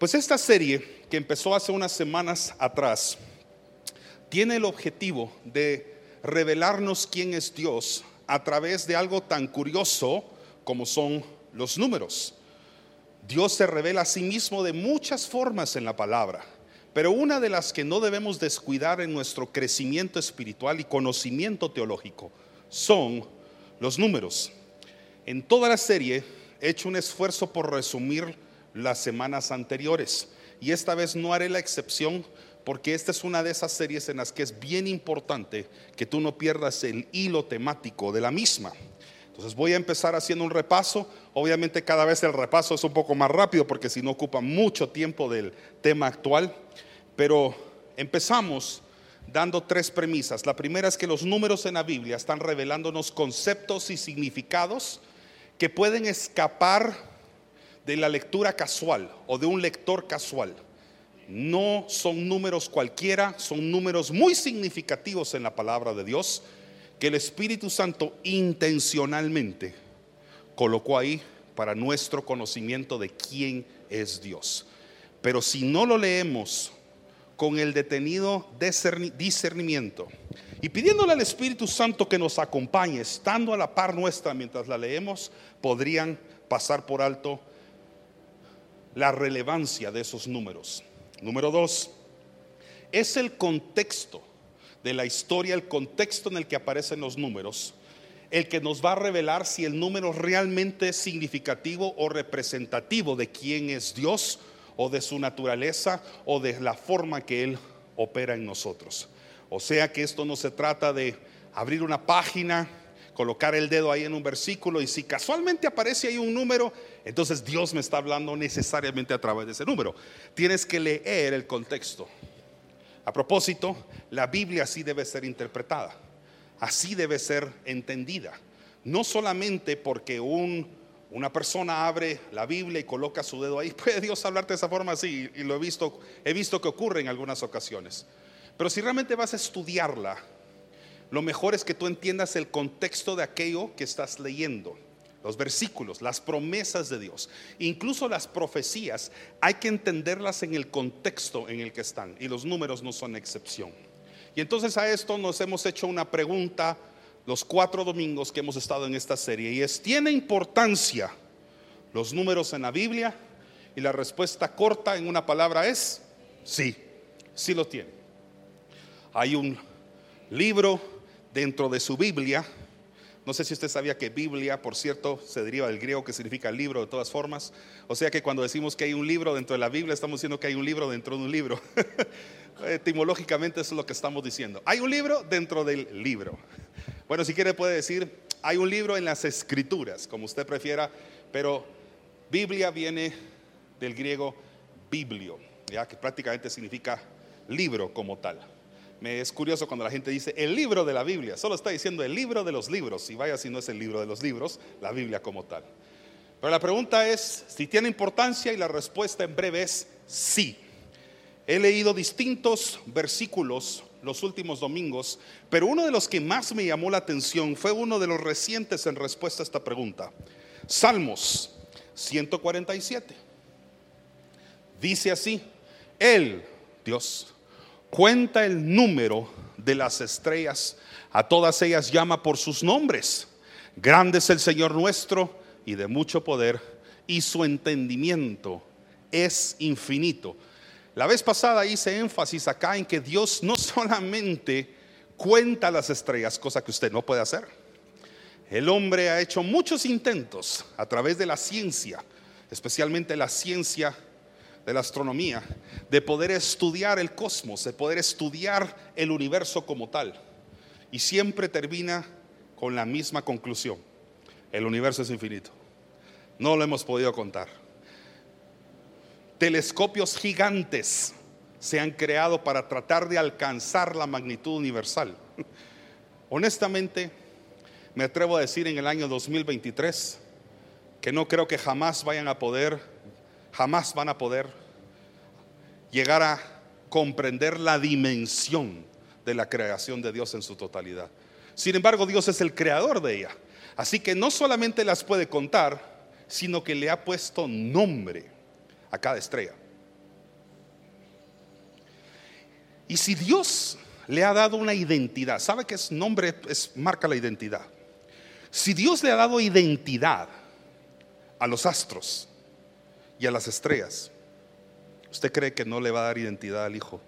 Pues esta serie que empezó hace unas semanas atrás tiene el objetivo de revelarnos quién es Dios a través de algo tan curioso como son los números. Dios se revela a sí mismo de muchas formas en la palabra, pero una de las que no debemos descuidar en nuestro crecimiento espiritual y conocimiento teológico son los números. En toda la serie he hecho un esfuerzo por resumir las semanas anteriores y esta vez no haré la excepción porque esta es una de esas series en las que es bien importante que tú no pierdas el hilo temático de la misma. Entonces voy a empezar haciendo un repaso. Obviamente cada vez el repaso es un poco más rápido porque si no ocupa mucho tiempo del tema actual. Pero empezamos dando tres premisas. La primera es que los números en la Biblia están revelándonos conceptos y significados que pueden escapar de la lectura casual o de un lector casual. No son números cualquiera, son números muy significativos en la palabra de Dios que el Espíritu Santo intencionalmente colocó ahí para nuestro conocimiento de quién es Dios. Pero si no lo leemos con el detenido discernimiento y pidiéndole al Espíritu Santo que nos acompañe, estando a la par nuestra mientras la leemos, podrían pasar por alto la relevancia de esos números. Número dos, es el contexto de la historia, el contexto en el que aparecen los números, el que nos va a revelar si el número realmente es significativo o representativo de quién es Dios o de su naturaleza o de la forma que Él opera en nosotros. O sea que esto no se trata de abrir una página, colocar el dedo ahí en un versículo y si casualmente aparece ahí un número, entonces Dios me está hablando necesariamente a través de ese número. Tienes que leer el contexto. A propósito, la Biblia así debe ser interpretada, así debe ser entendida. No solamente porque una persona abre la Biblia y coloca su dedo ahí, puede Dios hablarte de esa forma así, y lo he visto, he visto que ocurre en algunas ocasiones. Pero si realmente vas a estudiarla, lo mejor es que tú entiendas el contexto de aquello que estás leyendo los versículos, las promesas de Dios, incluso las profecías, hay que entenderlas en el contexto en el que están y los números no son excepción. Y entonces a esto nos hemos hecho una pregunta los cuatro domingos que hemos estado en esta serie y es, ¿tiene importancia los números en la Biblia? Y la respuesta corta en una palabra es, sí, sí lo tiene. Hay un libro dentro de su Biblia no sé si usted sabía que Biblia, por cierto, se deriva del griego que significa libro de todas formas. O sea que cuando decimos que hay un libro dentro de la Biblia, estamos diciendo que hay un libro dentro de un libro. Etimológicamente eso es lo que estamos diciendo. Hay un libro dentro del libro. Bueno, si quiere puede decir, hay un libro en las escrituras, como usted prefiera, pero Biblia viene del griego biblio, ya que prácticamente significa libro como tal. Me es curioso cuando la gente dice el libro de la Biblia, solo está diciendo el libro de los libros, y vaya si no es el libro de los libros, la Biblia como tal. Pero la pregunta es si tiene importancia y la respuesta en breve es sí. He leído distintos versículos los últimos domingos, pero uno de los que más me llamó la atención fue uno de los recientes en respuesta a esta pregunta. Salmos 147. Dice así, Él, Dios, cuenta el número de las estrellas, a todas ellas llama por sus nombres. Grande es el Señor nuestro y de mucho poder, y su entendimiento es infinito. La vez pasada hice énfasis acá en que Dios no solamente cuenta las estrellas, cosa que usted no puede hacer. El hombre ha hecho muchos intentos a través de la ciencia, especialmente la ciencia de la astronomía, de poder estudiar el cosmos, de poder estudiar el universo como tal. Y siempre termina con la misma conclusión. El universo es infinito. No lo hemos podido contar. Telescopios gigantes se han creado para tratar de alcanzar la magnitud universal. Honestamente, me atrevo a decir en el año 2023 que no creo que jamás vayan a poder jamás van a poder llegar a comprender la dimensión de la creación de Dios en su totalidad. Sin embargo, Dios es el creador de ella. Así que no solamente las puede contar, sino que le ha puesto nombre a cada estrella. Y si Dios le ha dado una identidad, sabe que es nombre, es, marca la identidad. Si Dios le ha dado identidad a los astros, y a las estrellas, ¿usted cree que no le va a dar identidad al Hijo?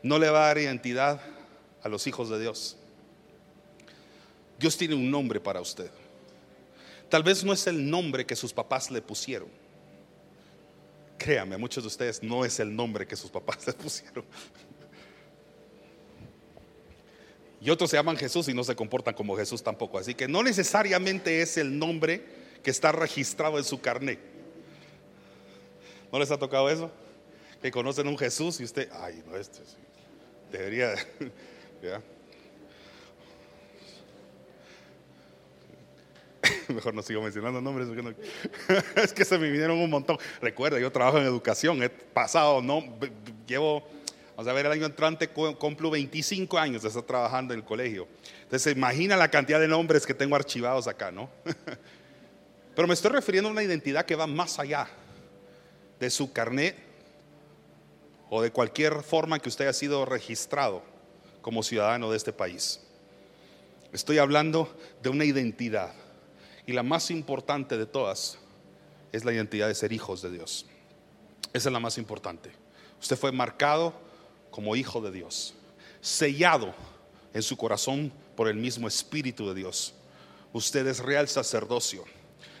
No le va a dar identidad a los hijos de Dios. Dios tiene un nombre para usted. Tal vez no es el nombre que sus papás le pusieron. Créame, a muchos de ustedes no es el nombre que sus papás le pusieron. Y otros se llaman Jesús y no se comportan como Jesús tampoco. Así que no necesariamente es el nombre está registrado en su carnet. ¿No les ha tocado eso? Que conocen un Jesús y usted, ay, no, este debería, Mejor no sigo mencionando nombres. es que se me vinieron un montón. Recuerda, yo trabajo en educación, he pasado, no, llevo Vamos a ver, el año entrante cumplo 25 años de estar trabajando en el colegio. Entonces, imagina la cantidad de nombres que tengo archivados acá, ¿no? Pero me estoy refiriendo a una identidad que va más allá de su carnet o de cualquier forma que usted haya sido registrado como ciudadano de este país. Estoy hablando de una identidad. Y la más importante de todas es la identidad de ser hijos de Dios. Esa es la más importante. Usted fue marcado como hijo de Dios, sellado en su corazón por el mismo Espíritu de Dios. Usted es real sacerdocio,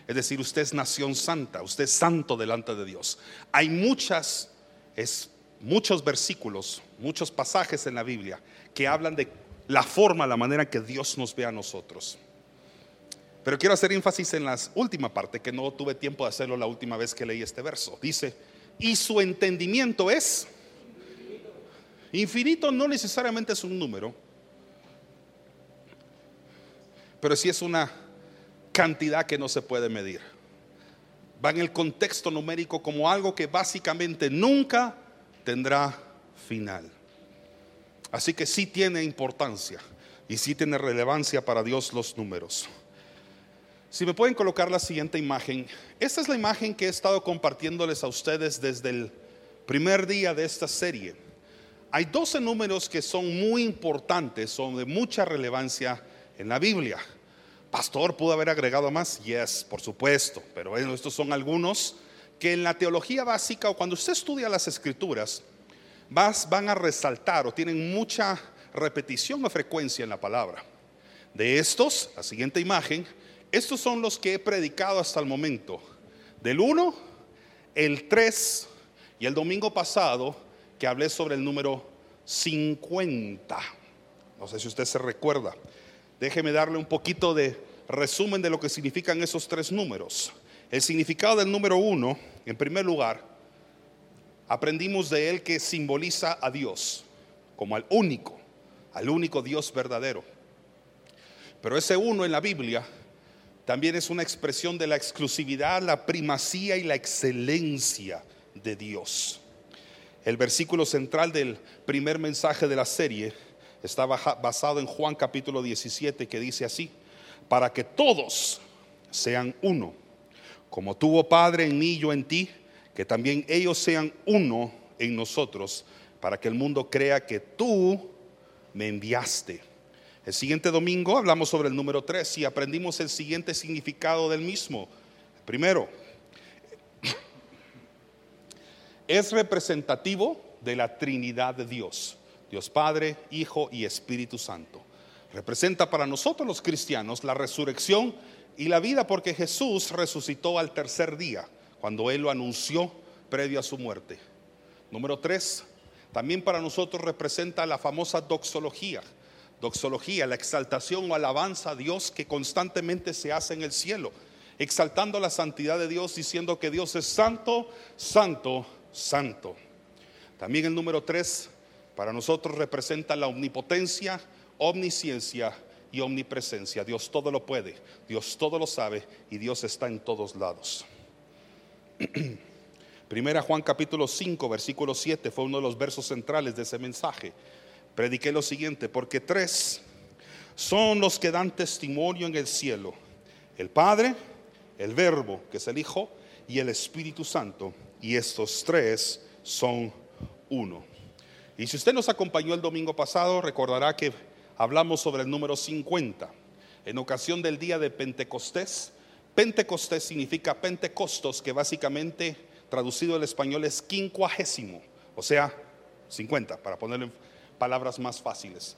es decir, usted es nación santa, usted es santo delante de Dios. Hay muchas, es, muchos versículos, muchos pasajes en la Biblia que hablan de la forma, la manera que Dios nos ve a nosotros. Pero quiero hacer énfasis en la última parte, que no tuve tiempo de hacerlo la última vez que leí este verso. Dice, y su entendimiento es Infinito no necesariamente es un número, pero sí es una cantidad que no se puede medir. Va en el contexto numérico como algo que básicamente nunca tendrá final. Así que sí tiene importancia y sí tiene relevancia para Dios los números. Si me pueden colocar la siguiente imagen, esta es la imagen que he estado compartiéndoles a ustedes desde el primer día de esta serie hay 12 números que son muy importantes, son de mucha relevancia en la Biblia. Pastor, ¿pudo haber agregado más? Yes, por supuesto, pero estos son algunos que en la teología básica o cuando usted estudia las escrituras, van a resaltar o tienen mucha repetición o frecuencia en la palabra. De estos, la siguiente imagen, estos son los que he predicado hasta el momento. Del 1, el 3 y el domingo pasado que hablé sobre el número 50. No sé si usted se recuerda. Déjeme darle un poquito de resumen de lo que significan esos tres números. El significado del número uno, en primer lugar, aprendimos de él que simboliza a Dios como al único, al único Dios verdadero. Pero ese uno en la Biblia también es una expresión de la exclusividad, la primacía y la excelencia de Dios. El versículo central del primer mensaje de la serie está basado en Juan capítulo 17 que dice así, para que todos sean uno, como tuvo Padre en mí, yo en ti, que también ellos sean uno en nosotros, para que el mundo crea que tú me enviaste. El siguiente domingo hablamos sobre el número 3 y aprendimos el siguiente significado del mismo. Primero, es representativo de la Trinidad de Dios, Dios Padre, Hijo y Espíritu Santo. Representa para nosotros los cristianos la resurrección y la vida porque Jesús resucitó al tercer día, cuando Él lo anunció previo a su muerte. Número tres, también para nosotros representa la famosa doxología. Doxología, la exaltación o alabanza a Dios que constantemente se hace en el cielo, exaltando la santidad de Dios, diciendo que Dios es santo, santo, santo. También el número tres para nosotros representa la omnipotencia, omnisciencia y omnipresencia. Dios todo lo puede, Dios todo lo sabe y Dios está en todos lados. Primera Juan capítulo 5, versículo 7 fue uno de los versos centrales de ese mensaje. Prediqué lo siguiente, porque tres son los que dan testimonio en el cielo. El Padre, el Verbo, que es el Hijo, y el Espíritu Santo y estos tres son uno. Y si usted nos acompañó el domingo pasado, recordará que hablamos sobre el número 50. En ocasión del día de Pentecostés, Pentecostés significa Pentecostos, que básicamente traducido al español es quincuagésimo, o sea, 50, para ponerle palabras más fáciles.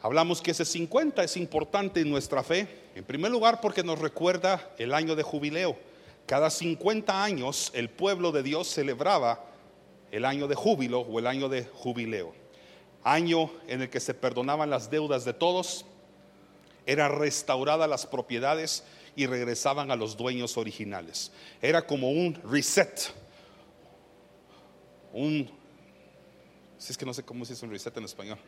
Hablamos que ese 50 es importante en nuestra fe, en primer lugar porque nos recuerda el año de jubileo. Cada 50 años el pueblo de Dios celebraba el año de júbilo o el año de jubileo. Año en el que se perdonaban las deudas de todos, eran restauradas las propiedades y regresaban a los dueños originales. Era como un reset, un, si es que no sé cómo se dice un reset en español.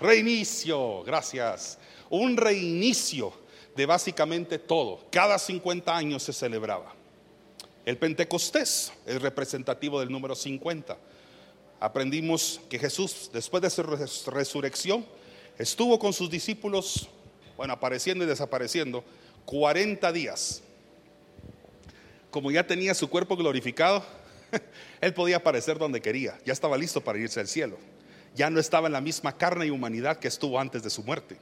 Reinicio, gracias. Un reinicio de básicamente todo. Cada 50 años se celebraba. El Pentecostés es representativo del número 50. Aprendimos que Jesús, después de su resurrección, estuvo con sus discípulos, bueno, apareciendo y desapareciendo, 40 días. Como ya tenía su cuerpo glorificado, él podía aparecer donde quería. Ya estaba listo para irse al cielo ya no estaba en la misma carne y humanidad que estuvo antes de su muerte.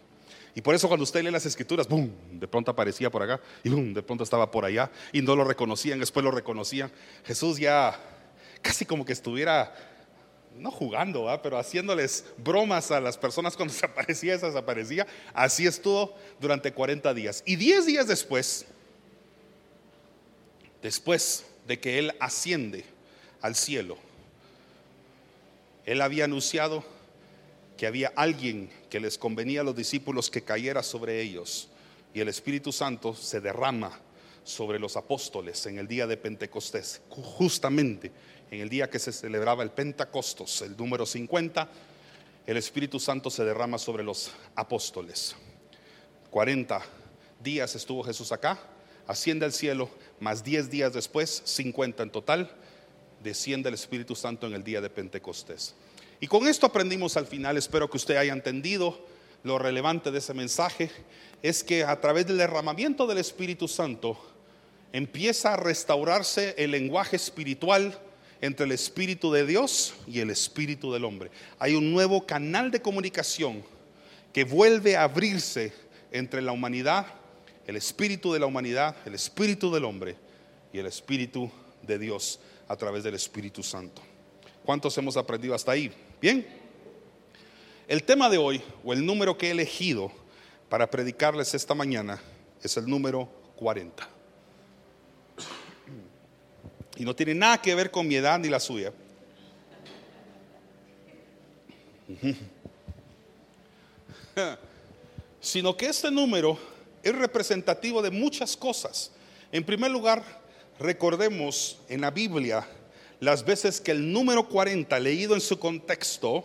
Y por eso cuando usted lee las escrituras, ¡boom! De pronto aparecía por acá y ¡boom! De pronto estaba por allá y no lo reconocían, después lo reconocían. Jesús ya casi como que estuviera, no jugando, pero haciéndoles bromas a las personas cuando se aparecía, se desaparecía. Así estuvo durante 40 días. Y 10 días después, después de que Él asciende al cielo, él había anunciado que había alguien que les convenía a los discípulos que cayera sobre ellos y el Espíritu Santo se derrama sobre los apóstoles en el día de Pentecostés, justamente en el día que se celebraba el Pentecostos, el número 50, el Espíritu Santo se derrama sobre los apóstoles. 40 días estuvo Jesús acá, asciende al cielo, más 10 días después, 50 en total, desciende el Espíritu Santo en el día de Pentecostés. Y con esto aprendimos al final, espero que usted haya entendido lo relevante de ese mensaje, es que a través del derramamiento del Espíritu Santo empieza a restaurarse el lenguaje espiritual entre el Espíritu de Dios y el Espíritu del hombre. Hay un nuevo canal de comunicación que vuelve a abrirse entre la humanidad, el Espíritu de la humanidad, el Espíritu del hombre y el Espíritu de Dios a través del Espíritu Santo. ¿Cuántos hemos aprendido hasta ahí? Bien. El tema de hoy, o el número que he elegido para predicarles esta mañana, es el número 40. Y no tiene nada que ver con mi edad ni la suya. Sino que este número es representativo de muchas cosas. En primer lugar, recordemos en la Biblia las veces que el número 40 leído en su contexto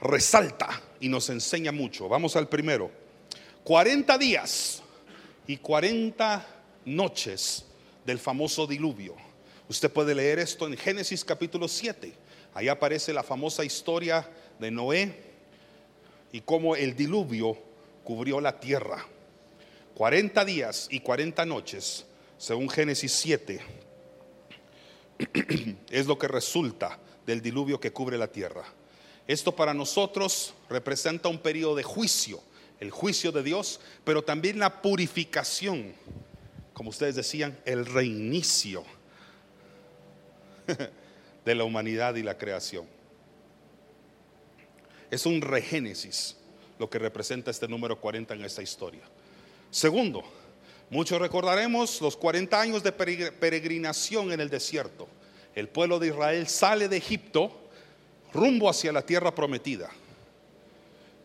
resalta y nos enseña mucho. Vamos al primero. 40 días y 40 noches del famoso diluvio. Usted puede leer esto en Génesis capítulo 7. Ahí aparece la famosa historia de Noé y cómo el diluvio cubrió la tierra. 40 días y 40 noches según Génesis 7, es lo que resulta del diluvio que cubre la tierra. Esto para nosotros representa un periodo de juicio, el juicio de Dios, pero también la purificación, como ustedes decían, el reinicio de la humanidad y la creación. Es un regénesis lo que representa este número 40 en esta historia. Segundo, Muchos recordaremos los 40 años de peregrinación en el desierto. El pueblo de Israel sale de Egipto rumbo hacia la tierra prometida.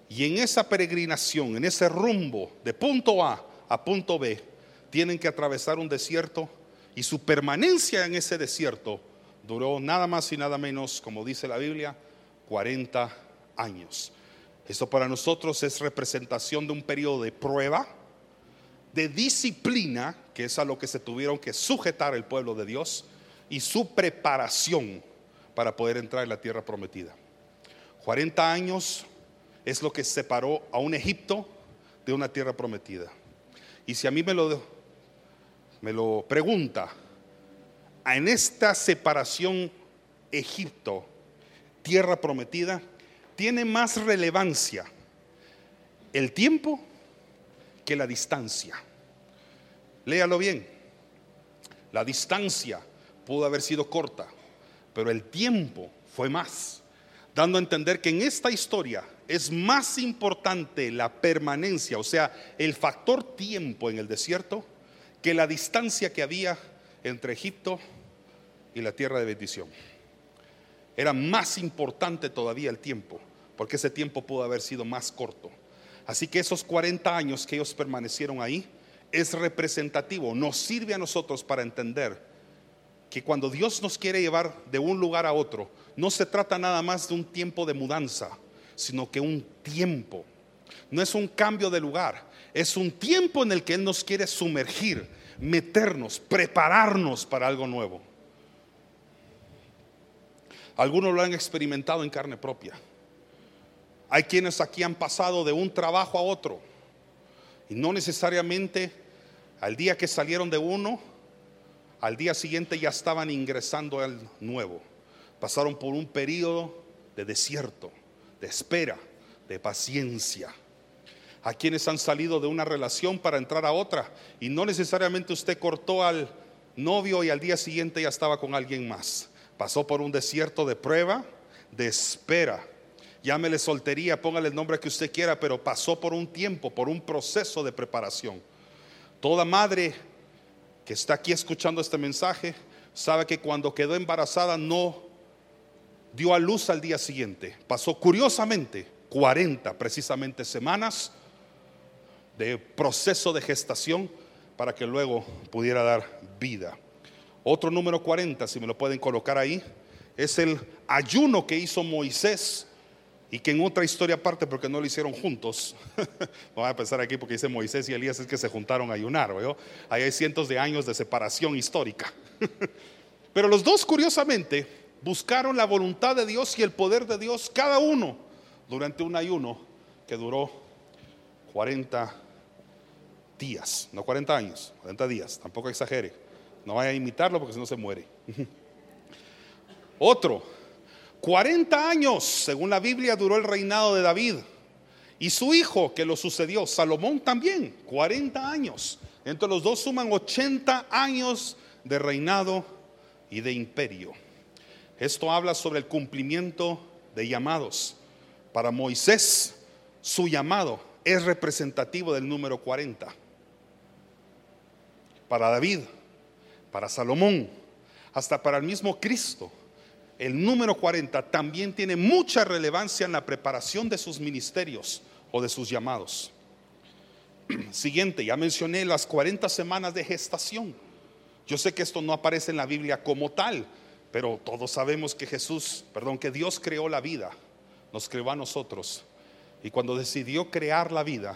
Y en esa peregrinación, en ese rumbo de punto A a punto B, tienen que atravesar un desierto y su permanencia en ese desierto duró nada más y nada menos, como dice la Biblia, 40 años. Esto para nosotros es representación de un periodo de prueba, de disciplina, que es a lo que se tuvieron que sujetar el pueblo de Dios, y su preparación para poder entrar en la tierra prometida. 40 años es lo que separó a un Egipto de una tierra prometida. Y si a mí me lo, me lo pregunta, en esta separación Egipto, tierra prometida, tiene más relevancia el tiempo que la distancia. Léalo bien. La distancia pudo haber sido corta, pero el tiempo fue más, dando a entender que en esta historia es más importante la permanencia, o sea, el factor tiempo en el desierto, que la distancia que había entre Egipto y la tierra de bendición. Era más importante todavía el tiempo, porque ese tiempo pudo haber sido más corto. Así que esos 40 años que ellos permanecieron ahí es representativo, nos sirve a nosotros para entender que cuando Dios nos quiere llevar de un lugar a otro, no se trata nada más de un tiempo de mudanza, sino que un tiempo. No es un cambio de lugar, es un tiempo en el que Él nos quiere sumergir, meternos, prepararnos para algo nuevo. Algunos lo han experimentado en carne propia. Hay quienes aquí han pasado de un trabajo a otro y no necesariamente al día que salieron de uno, al día siguiente ya estaban ingresando al nuevo. Pasaron por un periodo de desierto, de espera, de paciencia. A quienes han salido de una relación para entrar a otra y no necesariamente usted cortó al novio y al día siguiente ya estaba con alguien más. Pasó por un desierto de prueba, de espera. Llámele soltería, póngale el nombre que usted quiera, pero pasó por un tiempo, por un proceso de preparación. Toda madre que está aquí escuchando este mensaje sabe que cuando quedó embarazada no dio a luz al día siguiente. Pasó curiosamente 40 precisamente semanas de proceso de gestación para que luego pudiera dar vida. Otro número 40, si me lo pueden colocar ahí, es el ayuno que hizo Moisés y que en otra historia aparte, porque no lo hicieron juntos, no voy a pensar aquí porque dice Moisés y Elías es que se juntaron a ayunar, ahí hay cientos de años de separación histórica. Pero los dos, curiosamente, buscaron la voluntad de Dios y el poder de Dios, cada uno, durante un ayuno que duró 40 días, no 40 años, 40 días, tampoco exagere. No vaya a imitarlo porque si no se muere. Otro, 40 años, según la Biblia, duró el reinado de David. Y su hijo que lo sucedió, Salomón también, 40 años. Entre los dos suman 80 años de reinado y de imperio. Esto habla sobre el cumplimiento de llamados. Para Moisés, su llamado es representativo del número 40. Para David, para Salomón, hasta para el mismo Cristo. El número 40 también tiene mucha relevancia en la preparación de sus ministerios o de sus llamados. Siguiente, ya mencioné las 40 semanas de gestación. Yo sé que esto no aparece en la Biblia como tal, pero todos sabemos que Jesús, perdón, que Dios creó la vida, nos creó a nosotros. Y cuando decidió crear la vida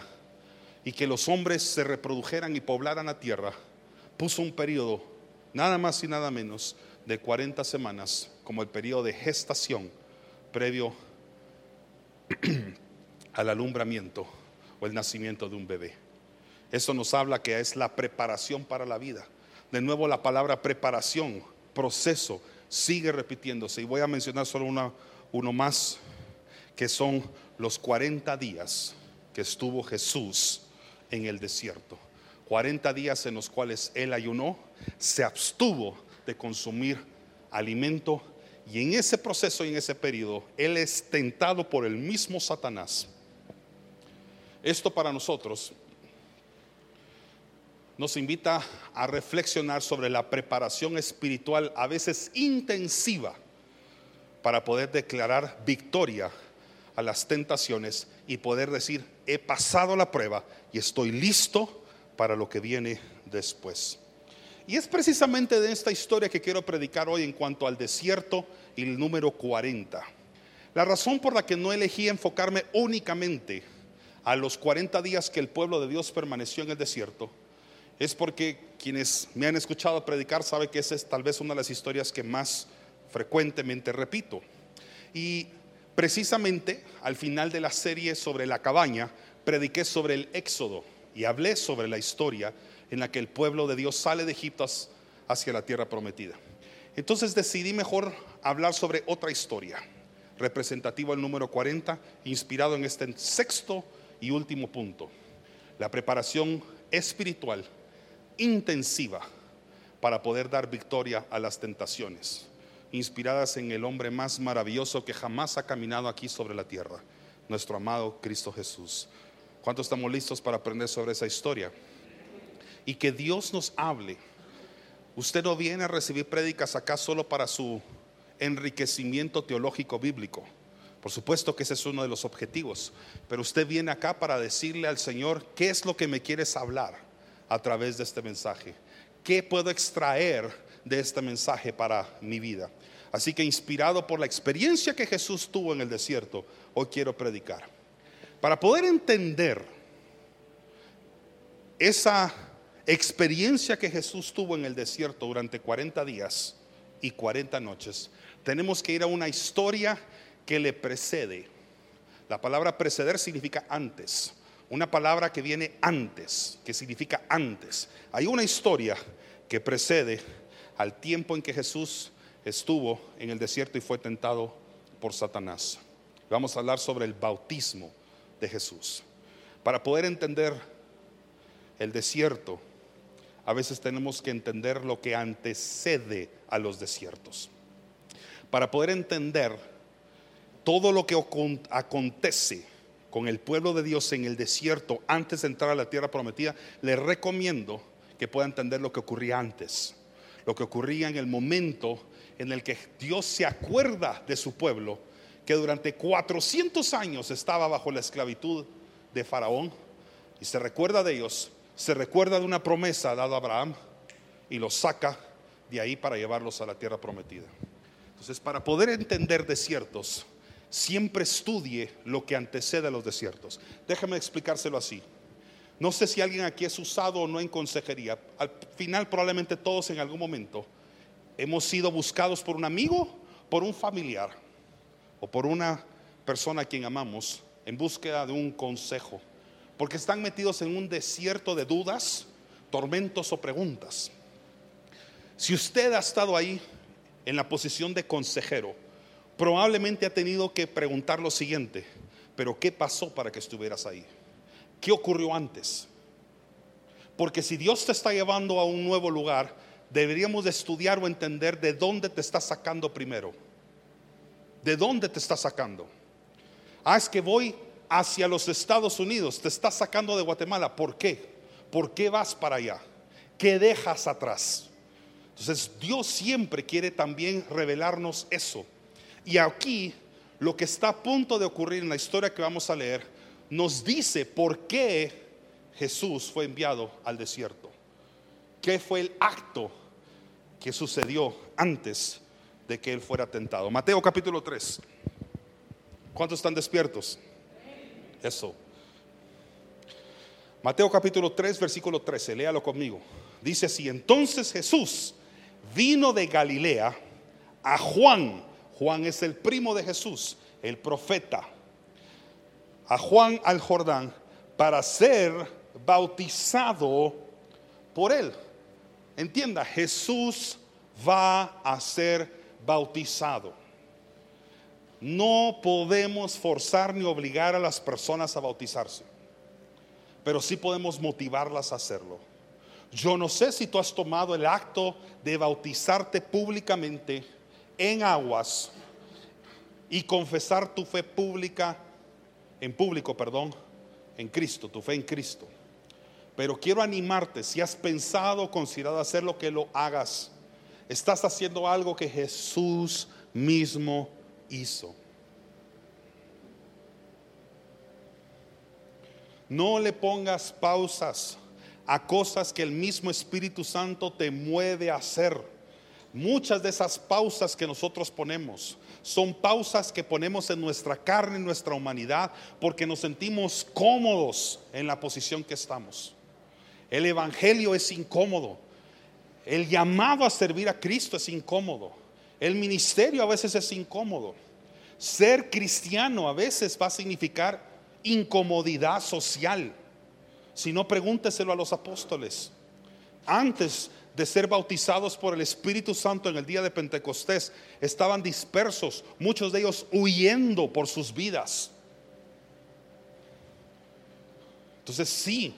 y que los hombres se reprodujeran y poblaran la tierra, puso un periodo nada más y nada menos de 40 semanas como el periodo de gestación previo al alumbramiento o el nacimiento de un bebé. Eso nos habla que es la preparación para la vida. De nuevo la palabra preparación, proceso, sigue repitiéndose. Y voy a mencionar solo uno más, que son los 40 días que estuvo Jesús en el desierto. 40 días en los cuales él ayunó, se abstuvo de consumir alimento y en ese proceso y en ese periodo él es tentado por el mismo Satanás. Esto para nosotros nos invita a reflexionar sobre la preparación espiritual a veces intensiva para poder declarar victoria a las tentaciones y poder decir, he pasado la prueba y estoy listo para lo que viene después. Y es precisamente de esta historia que quiero predicar hoy en cuanto al desierto y el número 40. La razón por la que no elegí enfocarme únicamente a los 40 días que el pueblo de Dios permaneció en el desierto es porque quienes me han escuchado predicar saben que esa es tal vez una de las historias que más frecuentemente repito. Y precisamente al final de la serie sobre la cabaña, prediqué sobre el éxodo y hablé sobre la historia en la que el pueblo de Dios sale de Egipto hacia la tierra prometida. Entonces decidí mejor hablar sobre otra historia, representativo al número 40, inspirado en este sexto y último punto. La preparación espiritual intensiva para poder dar victoria a las tentaciones, inspiradas en el hombre más maravilloso que jamás ha caminado aquí sobre la tierra, nuestro amado Cristo Jesús. ¿Cuántos estamos listos para aprender sobre esa historia? Y que Dios nos hable. Usted no viene a recibir prédicas acá solo para su enriquecimiento teológico bíblico. Por supuesto que ese es uno de los objetivos, pero usted viene acá para decirle al Señor qué es lo que me quieres hablar a través de este mensaje. ¿Qué puedo extraer de este mensaje para mi vida? Así que inspirado por la experiencia que Jesús tuvo en el desierto, hoy quiero predicar. Para poder entender esa experiencia que Jesús tuvo en el desierto durante 40 días y 40 noches, tenemos que ir a una historia que le precede. La palabra preceder significa antes. Una palabra que viene antes, que significa antes. Hay una historia que precede al tiempo en que Jesús estuvo en el desierto y fue tentado por Satanás. Vamos a hablar sobre el bautismo de Jesús. Para poder entender el desierto, a veces tenemos que entender lo que antecede a los desiertos. Para poder entender todo lo que acontece con el pueblo de Dios en el desierto antes de entrar a la tierra prometida, le recomiendo que pueda entender lo que ocurría antes, lo que ocurría en el momento en el que Dios se acuerda de su pueblo, que durante 400 años estaba bajo la esclavitud de Faraón, y se recuerda de ellos, se recuerda de una promesa dada a Abraham, y los saca de ahí para llevarlos a la tierra prometida. Entonces, para poder entender desiertos, siempre estudie lo que antecede a los desiertos. Déjame explicárselo así. No sé si alguien aquí es usado o no en consejería. Al final, probablemente todos en algún momento hemos sido buscados por un amigo, por un familiar o por una persona a quien amamos en búsqueda de un consejo. Porque están metidos en un desierto de dudas, tormentos o preguntas. Si usted ha estado ahí, en la posición de consejero, probablemente ha tenido que preguntar lo siguiente, pero ¿qué pasó para que estuvieras ahí? ¿Qué ocurrió antes? Porque si Dios te está llevando a un nuevo lugar, deberíamos de estudiar o entender de dónde te está sacando primero. ¿De dónde te está sacando? Ah, es que voy hacia los Estados Unidos, te está sacando de Guatemala. ¿Por qué? ¿Por qué vas para allá? ¿Qué dejas atrás? Entonces Dios siempre quiere también revelarnos eso. Y aquí lo que está a punto de ocurrir en la historia que vamos a leer nos dice por qué Jesús fue enviado al desierto. ¿Qué fue el acto que sucedió antes de que él fuera tentado? Mateo capítulo 3. ¿Cuántos están despiertos? Eso. Mateo capítulo 3, versículo 13. Léalo conmigo. Dice así, entonces Jesús vino de Galilea a Juan. Juan es el primo de Jesús, el profeta. A Juan al Jordán para ser bautizado por él. Entienda, Jesús va a ser bautizado. No podemos forzar ni obligar a las personas a bautizarse, pero sí podemos motivarlas a hacerlo. Yo no sé si tú has tomado el acto de bautizarte públicamente en aguas y confesar tu fe pública, en público, perdón, en Cristo, tu fe en Cristo. Pero quiero animarte, si has pensado, considerado hacerlo, que lo hagas. Estás haciendo algo que Jesús mismo hizo. No le pongas pausas a cosas que el mismo Espíritu Santo te mueve a hacer. Muchas de esas pausas que nosotros ponemos son pausas que ponemos en nuestra carne, en nuestra humanidad, porque nos sentimos cómodos en la posición que estamos. El Evangelio es incómodo. El llamado a servir a Cristo es incómodo. El ministerio a veces es incómodo. Ser cristiano a veces va a significar incomodidad social. Si no, pregúnteselo a los apóstoles. Antes de ser bautizados por el Espíritu Santo en el día de Pentecostés estaban dispersos, muchos de ellos huyendo por sus vidas. Entonces sí,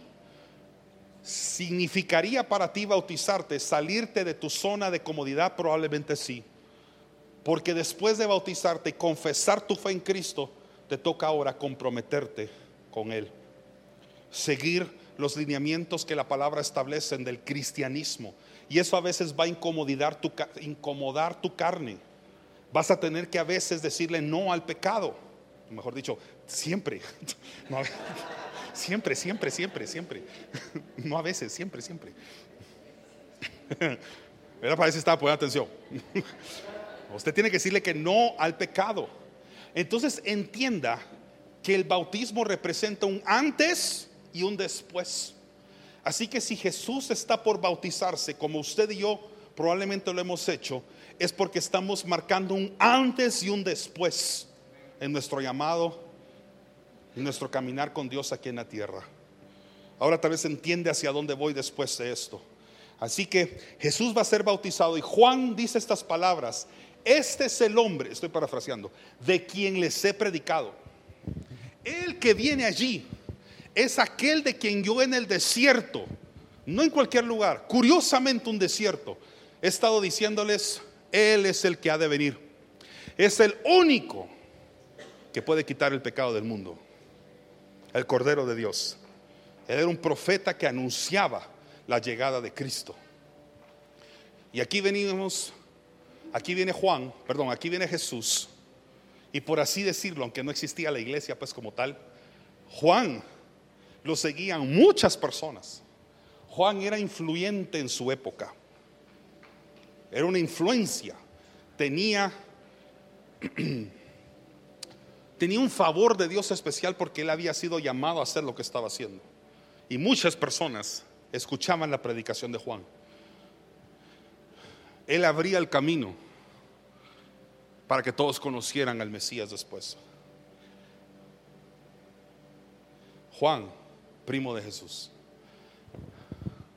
¿significaría para ti bautizarte salirte de tu zona de comodidad? Probablemente sí. Porque después de bautizarte y confesar tu fe en Cristo, te toca ahora comprometerte con Él. Seguir los lineamientos que la palabra establece del cristianismo. Y eso a veces va a incomodar tu, incomodar tu carne. Vas a tener que a veces decirle no al pecado. Mejor dicho, siempre. siempre, siempre, siempre, siempre. No a veces, siempre, siempre. Era para eso estaba poniendo atención. Usted tiene que decirle que no al pecado. Entonces entienda que el bautismo representa un antes y un después. Así que si Jesús está por bautizarse, como usted y yo probablemente lo hemos hecho, es porque estamos marcando un antes y un después en nuestro llamado, en nuestro caminar con Dios aquí en la tierra. Ahora tal vez entiende hacia dónde voy después de esto. Así que Jesús va a ser bautizado y Juan dice estas palabras, este es el hombre, estoy parafraseando, de quien les he predicado. El que viene allí es aquel de quien yo en el desierto, no en cualquier lugar, curiosamente un desierto, he estado diciéndoles, Él es el que ha de venir. Es el único que puede quitar el pecado del mundo. El Cordero de Dios. Él era un profeta que anunciaba la llegada de Cristo. Y aquí venimos aquí viene Juan, perdón, aquí viene Jesús. Y por así decirlo, aunque no existía la iglesia pues como tal, Juan lo seguían muchas personas. Juan era influyente en su época. Era una influencia. Tenía tenía un favor de Dios especial porque él había sido llamado a hacer lo que estaba haciendo. Y muchas personas escuchaban la predicación de Juan. Él abría el camino para que todos conocieran al Mesías después. Juan, primo de Jesús.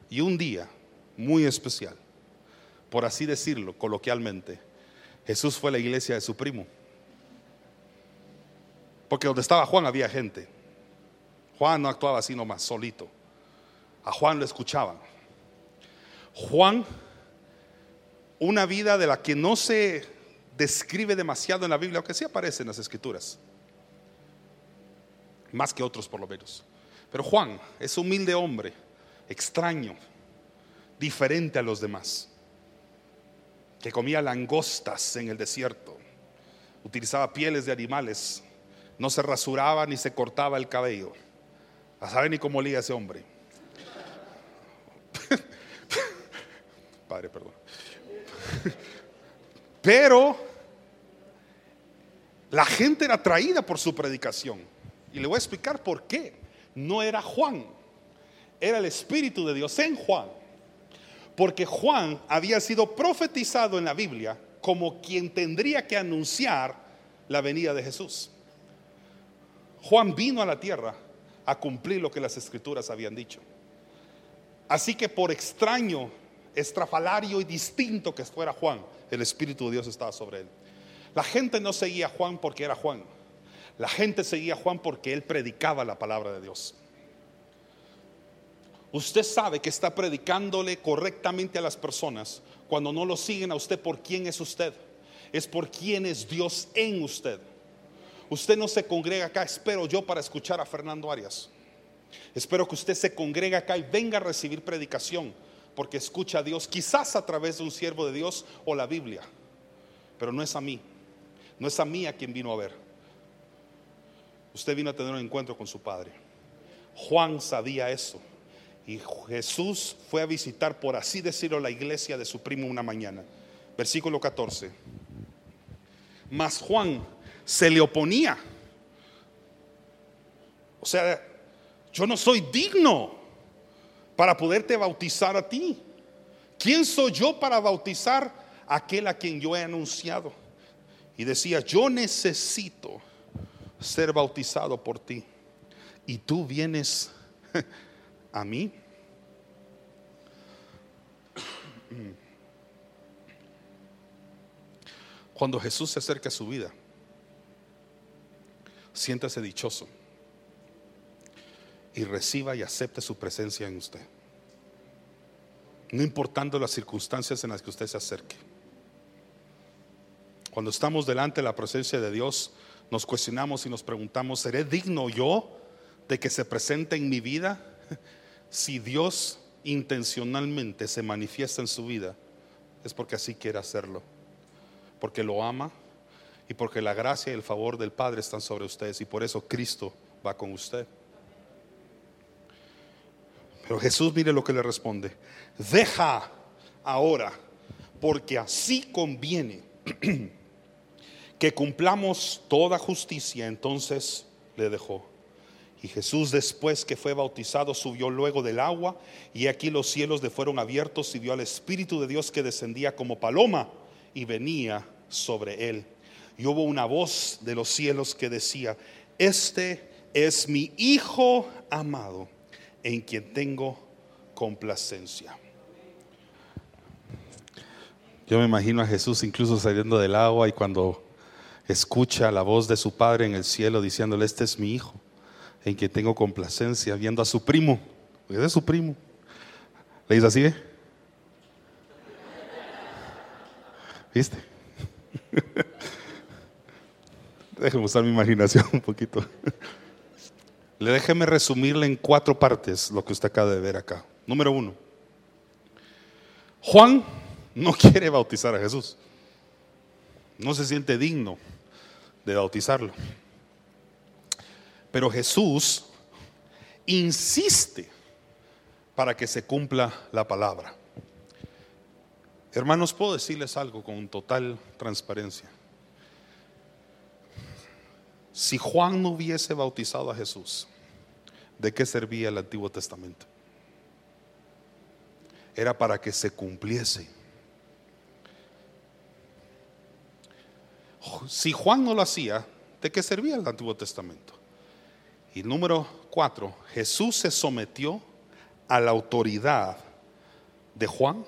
Y un día muy especial, por así decirlo coloquialmente, Jesús fue a la iglesia de su primo. Porque donde estaba Juan había gente. Juan no actuaba así nomás, solito. A Juan lo escuchaban. Juan, una vida de la que no se describe demasiado en la Biblia, aunque sí aparece en las escrituras, más que otros por lo menos. Pero Juan es humilde hombre, extraño, diferente a los demás, que comía langostas en el desierto, utilizaba pieles de animales, no se rasuraba ni se cortaba el cabello. A saber ni cómo olía ese hombre. Padre, perdón. Pero la gente era atraída por su predicación. Y le voy a explicar por qué. No era Juan, era el Espíritu de Dios en Juan. Porque Juan había sido profetizado en la Biblia como quien tendría que anunciar la venida de Jesús. Juan vino a la tierra a cumplir lo que las escrituras habían dicho. Así que por extraño, estrafalario y distinto que fuera Juan, el Espíritu de Dios estaba sobre él. La gente no seguía a Juan porque era Juan. La gente seguía a Juan porque él predicaba la palabra de Dios. Usted sabe que está predicándole correctamente a las personas cuando no lo siguen a usted por quién es usted. Es por quién es Dios en usted. Usted no se congrega acá, espero yo, para escuchar a Fernando Arias. Espero que usted se congregue acá y venga a recibir predicación, porque escucha a Dios, quizás a través de un siervo de Dios o la Biblia, pero no es a mí. No es a mí a quien vino a ver. Usted vino a tener un encuentro con su padre. Juan sabía eso. Y Jesús fue a visitar, por así decirlo, la iglesia de su primo una mañana. Versículo 14. Mas Juan se le oponía. O sea, yo no soy digno para poderte bautizar a ti. ¿Quién soy yo para bautizar a aquel a quien yo he anunciado? y decía, yo necesito ser bautizado por ti. Y tú vienes a mí. Cuando Jesús se acerca a su vida, siéntase dichoso y reciba y acepte su presencia en usted. No importando las circunstancias en las que usted se acerque. Cuando estamos delante de la presencia de Dios, nos cuestionamos y nos preguntamos, ¿seré digno yo de que se presente en mi vida? Si Dios intencionalmente se manifiesta en su vida, es porque así quiere hacerlo, porque lo ama y porque la gracia y el favor del Padre están sobre ustedes y por eso Cristo va con usted. Pero Jesús mire lo que le responde, deja ahora, porque así conviene que cumplamos toda justicia, entonces le dejó. Y Jesús después que fue bautizado subió luego del agua y aquí los cielos le fueron abiertos y vio al Espíritu de Dios que descendía como paloma y venía sobre él. Y hubo una voz de los cielos que decía, este es mi Hijo amado en quien tengo complacencia. Yo me imagino a Jesús incluso saliendo del agua y cuando escucha la voz de su padre en el cielo diciéndole, este es mi hijo, en quien tengo complacencia, viendo a su primo, es de su primo. ¿Le dice así? Eh? ¿Viste? Déjeme usar mi imaginación un poquito. Le déjeme resumirle en cuatro partes lo que usted acaba de ver acá. Número uno, Juan no quiere bautizar a Jesús. No se siente digno de bautizarlo. Pero Jesús insiste para que se cumpla la palabra. Hermanos, puedo decirles algo con total transparencia. Si Juan no hubiese bautizado a Jesús, ¿de qué servía el Antiguo Testamento? Era para que se cumpliese si Juan no lo hacía, ¿de qué servía el Antiguo Testamento? Y número cuatro, Jesús se sometió a la autoridad de Juan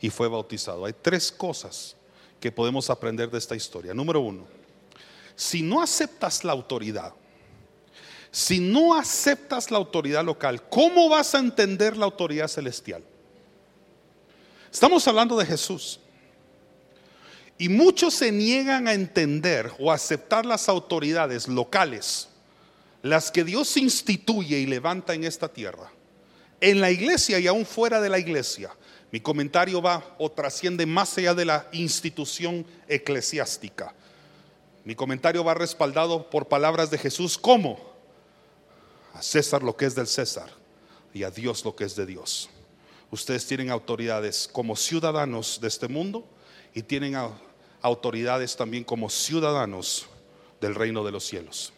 y fue bautizado. Hay tres cosas que podemos aprender de esta historia. Número uno, si no aceptas la autoridad, si no aceptas la autoridad local, ¿cómo vas a entender la autoridad celestial? Estamos hablando de Jesús. Y muchos se niegan a entender o aceptar las autoridades locales, las que Dios instituye y levanta en esta tierra, en la iglesia y aún fuera de la iglesia. Mi comentario va o trasciende más allá de la institución eclesiástica. Mi comentario va respaldado por palabras de Jesús como a César lo que es del César y a Dios lo que es de Dios. Ustedes tienen autoridades como ciudadanos de este mundo y tienen autoridades también como ciudadanos del reino de los cielos.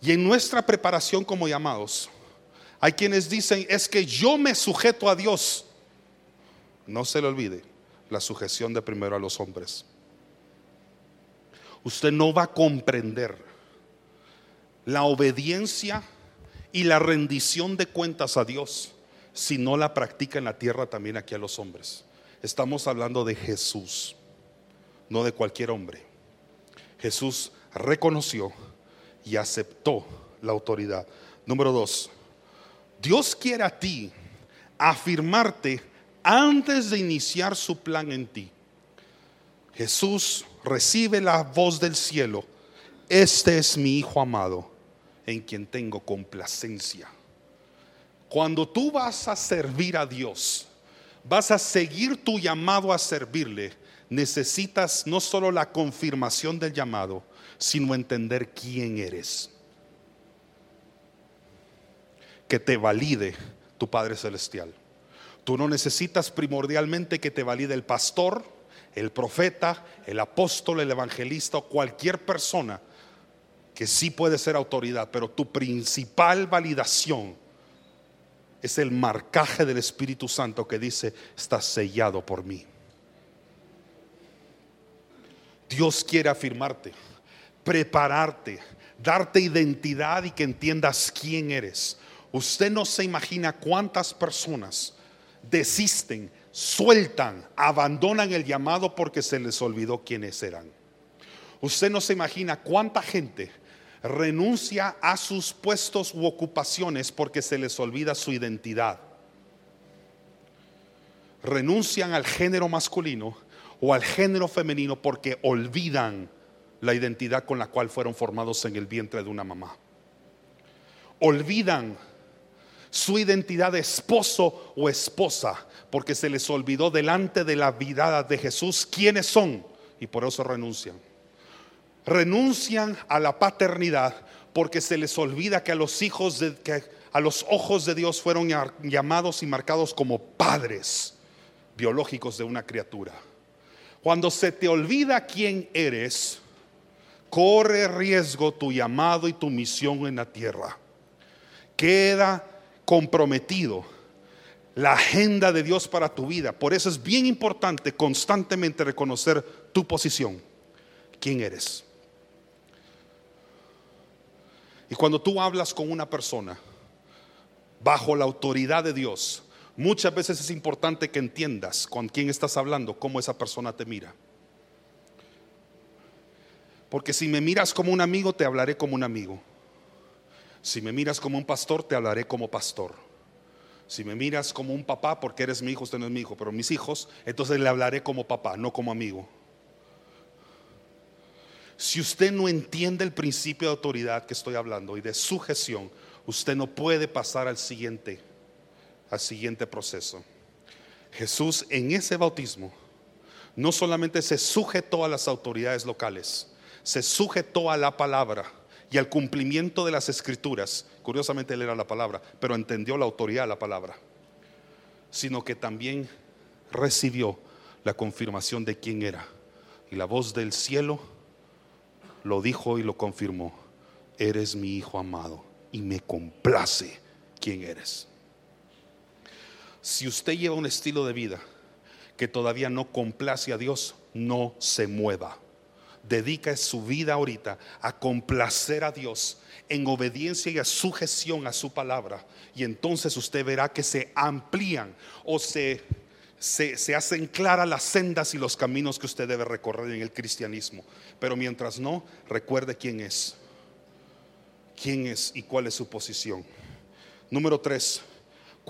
Y en nuestra preparación como llamados, hay quienes dicen, es que yo me sujeto a Dios. No se le olvide la sujeción de primero a los hombres. Usted no va a comprender la obediencia y la rendición de cuentas a Dios si no la practica en la tierra también aquí a los hombres. Estamos hablando de Jesús, no de cualquier hombre. Jesús reconoció y aceptó la autoridad. Número dos, Dios quiere a ti afirmarte antes de iniciar su plan en ti. Jesús recibe la voz del cielo. Este es mi Hijo amado, en quien tengo complacencia. Cuando tú vas a servir a Dios, vas a seguir tu llamado a servirle, necesitas no solo la confirmación del llamado, sino entender quién eres. Que te valide tu Padre Celestial. Tú no necesitas primordialmente que te valide el pastor, el profeta, el apóstol, el evangelista o cualquier persona que sí puede ser autoridad, pero tu principal validación es el marcaje del Espíritu Santo que dice, está sellado por mí. Dios quiere afirmarte, prepararte, darte identidad y que entiendas quién eres. Usted no se imagina cuántas personas desisten, sueltan, abandonan el llamado porque se les olvidó quiénes eran. Usted no se imagina cuánta gente renuncia a sus puestos u ocupaciones porque se les olvida su identidad. Renuncian al género masculino o al género femenino porque olvidan la identidad con la cual fueron formados en el vientre de una mamá. Olvidan su identidad de esposo o esposa porque se les olvidó delante de la vida de Jesús quiénes son y por eso renuncian. Renuncian a la paternidad porque se les olvida que a los hijos de que a los ojos de Dios fueron llamados y marcados como padres biológicos de una criatura. Cuando se te olvida quién eres, corre riesgo tu llamado y tu misión en la tierra. Queda comprometido la agenda de Dios para tu vida. Por eso es bien importante constantemente reconocer tu posición, quién eres. Y cuando tú hablas con una persona bajo la autoridad de Dios, muchas veces es importante que entiendas con quién estás hablando, cómo esa persona te mira. Porque si me miras como un amigo, te hablaré como un amigo. Si me miras como un pastor, te hablaré como pastor. Si me miras como un papá, porque eres mi hijo, usted no es mi hijo, pero mis hijos, entonces le hablaré como papá, no como amigo. Si usted no entiende el principio de autoridad que estoy hablando y de sujeción, usted no puede pasar al siguiente, al siguiente proceso. Jesús en ese bautismo no solamente se sujetó a las autoridades locales, se sujetó a la palabra y al cumplimiento de las escrituras. Curiosamente él era la palabra, pero entendió la autoridad de la palabra, sino que también recibió la confirmación de quién era. Y la voz del cielo lo dijo y lo confirmó. Eres mi hijo amado y me complace quién eres. Si usted lleva un estilo de vida que todavía no complace a Dios, no se mueva dedica su vida ahorita a complacer a Dios en obediencia y a sujeción a su palabra. Y entonces usted verá que se amplían o se, se, se hacen claras las sendas y los caminos que usted debe recorrer en el cristianismo. Pero mientras no, recuerde quién es. ¿Quién es y cuál es su posición? Número tres,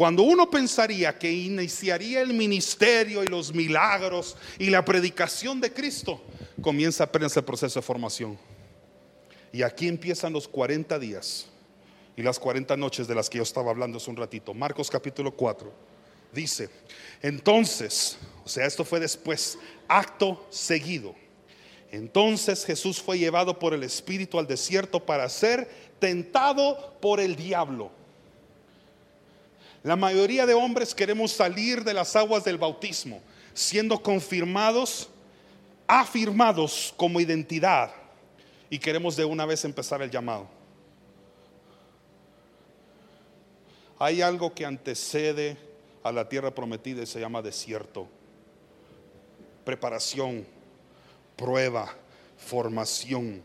cuando uno pensaría que iniciaría el ministerio y los milagros y la predicación de Cristo, comienza apenas el proceso de formación. Y aquí empiezan los 40 días y las 40 noches de las que yo estaba hablando hace un ratito. Marcos capítulo 4 dice, entonces, o sea, esto fue después, acto seguido. Entonces Jesús fue llevado por el Espíritu al desierto para ser tentado por el diablo. La mayoría de hombres queremos salir de las aguas del bautismo, siendo confirmados, afirmados como identidad, y queremos de una vez empezar el llamado. Hay algo que antecede a la tierra prometida y se llama desierto. Preparación, prueba, formación.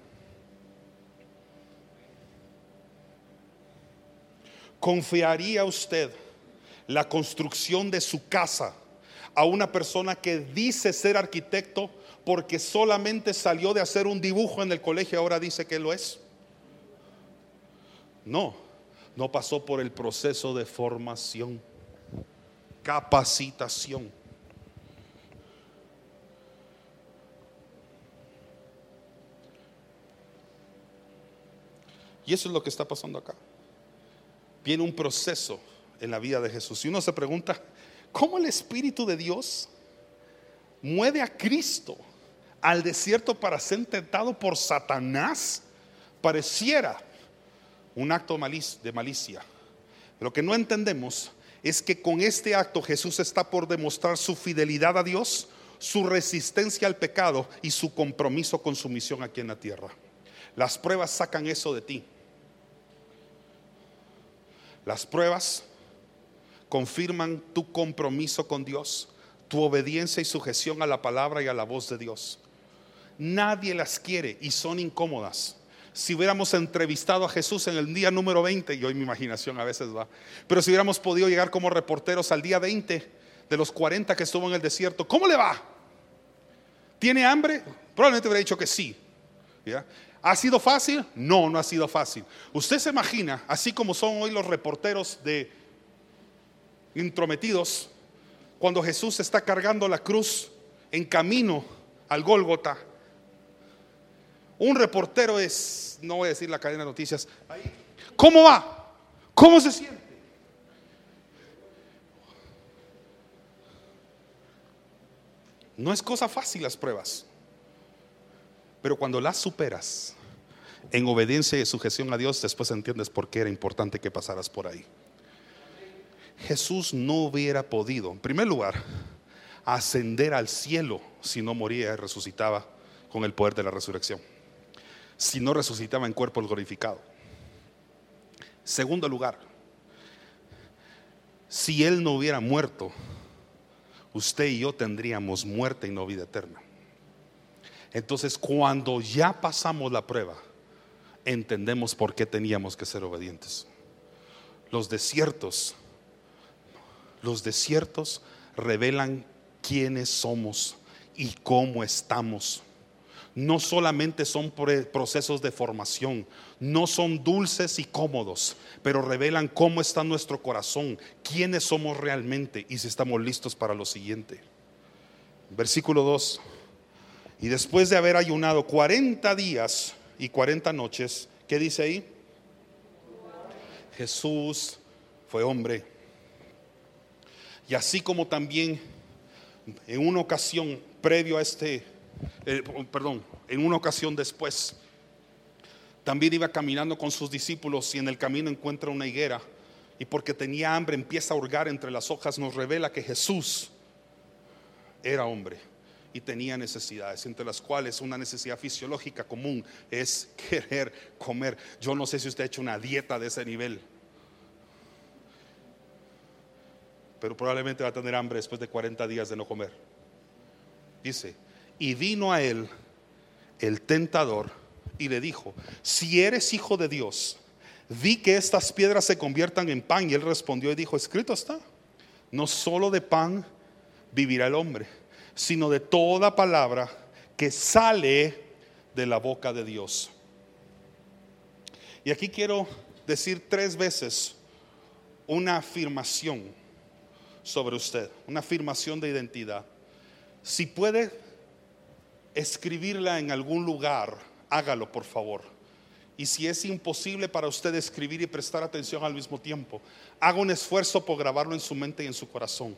¿Confiaría usted la construcción de su casa a una persona que dice ser arquitecto porque solamente salió de hacer un dibujo en el colegio y ahora dice que lo es? No, no pasó por el proceso de formación, capacitación. Y eso es lo que está pasando acá. Viene un proceso en la vida de Jesús. Y uno se pregunta, ¿cómo el Espíritu de Dios mueve a Cristo al desierto para ser tentado por Satanás? Pareciera un acto de malicia. Lo que no entendemos es que con este acto Jesús está por demostrar su fidelidad a Dios, su resistencia al pecado y su compromiso con su misión aquí en la tierra. Las pruebas sacan eso de ti. Las pruebas confirman tu compromiso con Dios, tu obediencia y sujeción a la palabra y a la voz de Dios. Nadie las quiere y son incómodas. si hubiéramos entrevistado a Jesús en el día número 20, y hoy mi imaginación a veces va, pero si hubiéramos podido llegar como reporteros al día 20 de los 40 que estuvo en el desierto, ¿cómo le va? ¿Tiene hambre? Probablemente hubiera dicho que sí. ¿Ha sido fácil? No, no ha sido fácil. Usted se imagina, así como son hoy los reporteros de intrometidos, cuando Jesús está cargando la cruz en camino al Gólgota. Un reportero es, no voy a decir la cadena de noticias, ¿cómo va? ¿Cómo se siente? No es cosa fácil las pruebas, pero cuando las superas en obediencia y sujeción a Dios, después entiendes por qué era importante que pasaras por ahí. Jesús no hubiera podido, en primer lugar, ascender al cielo si no moría y resucitaba con el poder de la resurrección, si no resucitaba en cuerpo glorificado. Segundo lugar, si Él no hubiera muerto, usted y yo tendríamos muerte y no vida eterna. Entonces, cuando ya pasamos la prueba, entendemos por qué teníamos que ser obedientes. Los desiertos los desiertos revelan quiénes somos y cómo estamos. No solamente son procesos de formación, no son dulces y cómodos, pero revelan cómo está nuestro corazón, quiénes somos realmente y si estamos listos para lo siguiente. Versículo 2. Y después de haber ayunado 40 días y 40 noches, ¿qué dice ahí? Jesús fue hombre y así como también en una ocasión previo a este, eh, perdón, en una ocasión después, también iba caminando con sus discípulos y en el camino encuentra una higuera y porque tenía hambre empieza a hurgar entre las hojas, nos revela que Jesús era hombre y tenía necesidades, entre las cuales una necesidad fisiológica común es querer comer. Yo no sé si usted ha hecho una dieta de ese nivel pero probablemente va a tener hambre después de 40 días de no comer. Dice, y vino a él el tentador y le dijo, si eres hijo de Dios, vi que estas piedras se conviertan en pan. Y él respondió y dijo, escrito está, no solo de pan vivirá el hombre, sino de toda palabra que sale de la boca de Dios. Y aquí quiero decir tres veces una afirmación sobre usted, una afirmación de identidad. Si puede escribirla en algún lugar, hágalo por favor. Y si es imposible para usted escribir y prestar atención al mismo tiempo, haga un esfuerzo por grabarlo en su mente y en su corazón.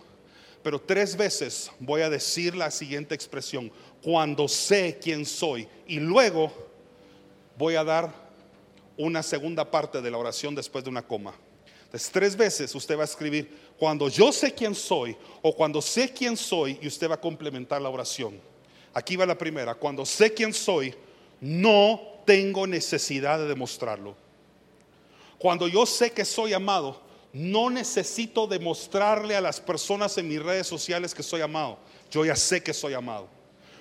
Pero tres veces voy a decir la siguiente expresión, cuando sé quién soy. Y luego voy a dar una segunda parte de la oración después de una coma. Tres veces usted va a escribir, cuando yo sé quién soy o cuando sé quién soy y usted va a complementar la oración. Aquí va la primera, cuando sé quién soy, no tengo necesidad de demostrarlo. Cuando yo sé que soy amado, no necesito demostrarle a las personas en mis redes sociales que soy amado. Yo ya sé que soy amado.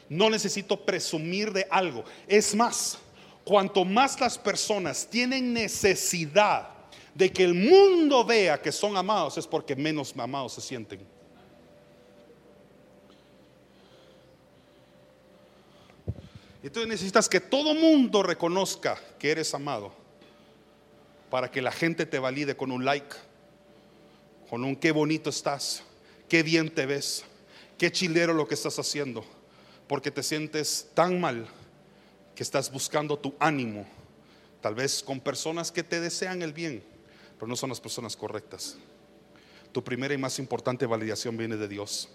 No necesito presumir de algo. Es más, cuanto más las personas tienen necesidad de que el mundo vea que son amados es porque menos amados se sienten. Entonces necesitas que todo mundo reconozca que eres amado para que la gente te valide con un like, con un qué bonito estás, qué bien te ves, qué chilero lo que estás haciendo, porque te sientes tan mal que estás buscando tu ánimo, tal vez con personas que te desean el bien pero no son las personas correctas. Tu primera y más importante validación viene de Dios.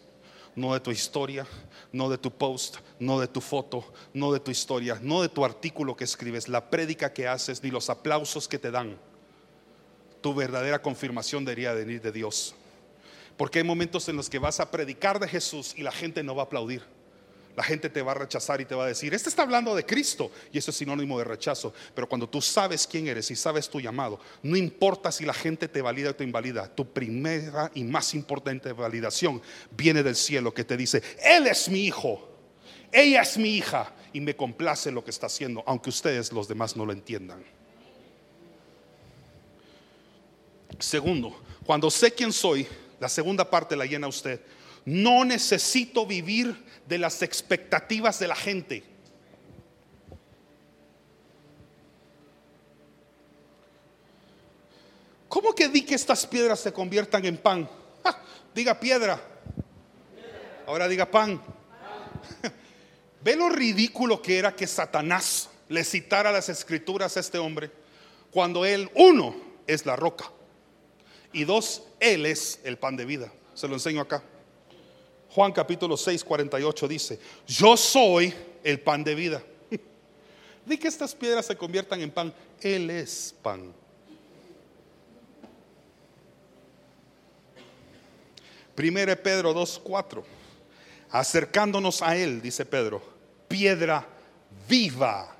No de tu historia, no de tu post, no de tu foto, no de tu historia, no de tu artículo que escribes, la prédica que haces, ni los aplausos que te dan. Tu verdadera confirmación debería venir de Dios. Porque hay momentos en los que vas a predicar de Jesús y la gente no va a aplaudir. La gente te va a rechazar y te va a decir, este está hablando de Cristo y eso es sinónimo de rechazo. Pero cuando tú sabes quién eres y sabes tu llamado, no importa si la gente te valida o te invalida, tu primera y más importante validación viene del cielo que te dice, Él es mi hijo, ella es mi hija y me complace lo que está haciendo, aunque ustedes los demás no lo entiendan. Segundo, cuando sé quién soy, la segunda parte la llena usted. No necesito vivir de las expectativas de la gente. ¿Cómo que di que estas piedras se conviertan en pan? diga piedra. Ahora diga pan. ¿Ve lo ridículo que era que Satanás le citara las escrituras a este hombre? Cuando él, uno, es la roca. Y dos, él es el pan de vida. Se lo enseño acá. Juan capítulo 6, 48 dice, yo soy el pan de vida. Di que estas piedras se conviertan en pan. Él es pan. Primero Pedro 2.4. Acercándonos a él, dice Pedro, piedra viva,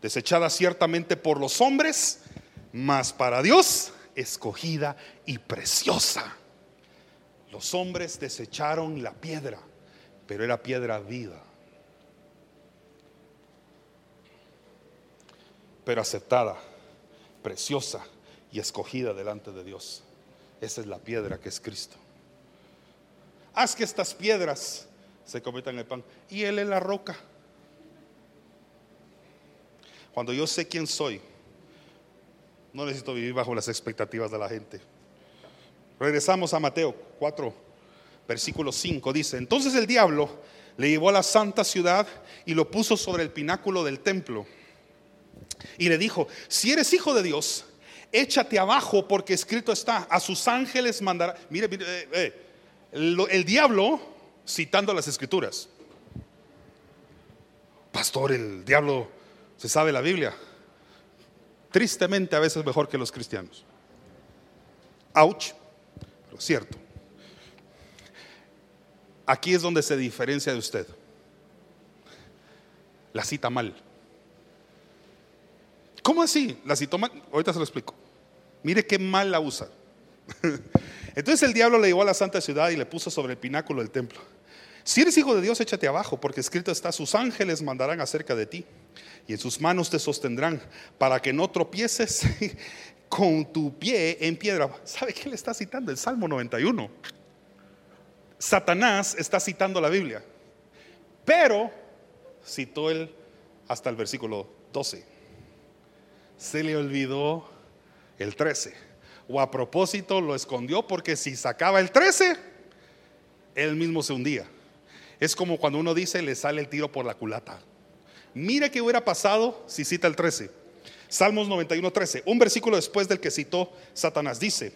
desechada ciertamente por los hombres, mas para Dios escogida y preciosa. Los hombres desecharon la piedra, pero era piedra viva. Pero aceptada, preciosa y escogida delante de Dios. Esa es la piedra que es Cristo haz que estas piedras se conviertan en pan. Y Él es la roca. Cuando yo sé quién soy, no necesito vivir bajo las expectativas de la gente. Regresamos a Mateo 4, versículo 5. Dice, entonces el diablo le llevó a la santa ciudad y lo puso sobre el pináculo del templo. Y le dijo, si eres hijo de Dios, échate abajo porque escrito está, a sus ángeles mandará. Mire, mire, eh, eh el, diablo citando las escrituras. Pastor, el diablo se sabe la Biblia. Tristemente a veces mejor que los cristianos. Ouch, cierto. Aquí es donde se diferencia de usted. La cita mal. ¿Cómo así? La citó mal. Ahorita se lo explico. Mire qué mal la usa. Entonces el diablo le llevó a la santa ciudad y le puso sobre el pináculo del templo. Si eres hijo de Dios, échate abajo, porque escrito está, sus ángeles mandarán acerca de ti y en sus manos te sostendrán para que no tropieces con tu pie en piedra. ¿Sabe qué le está citando? El Salmo 91. Satanás está citando la Biblia, pero citó él hasta el versículo 12. Se le olvidó el 13 o a propósito lo escondió porque si sacaba el 13, él mismo se hundía. Es como cuando uno dice le sale el tiro por la culata. Mire qué hubiera pasado si cita el 13. Salmos 91, 13. Un versículo después del que citó Satanás dice,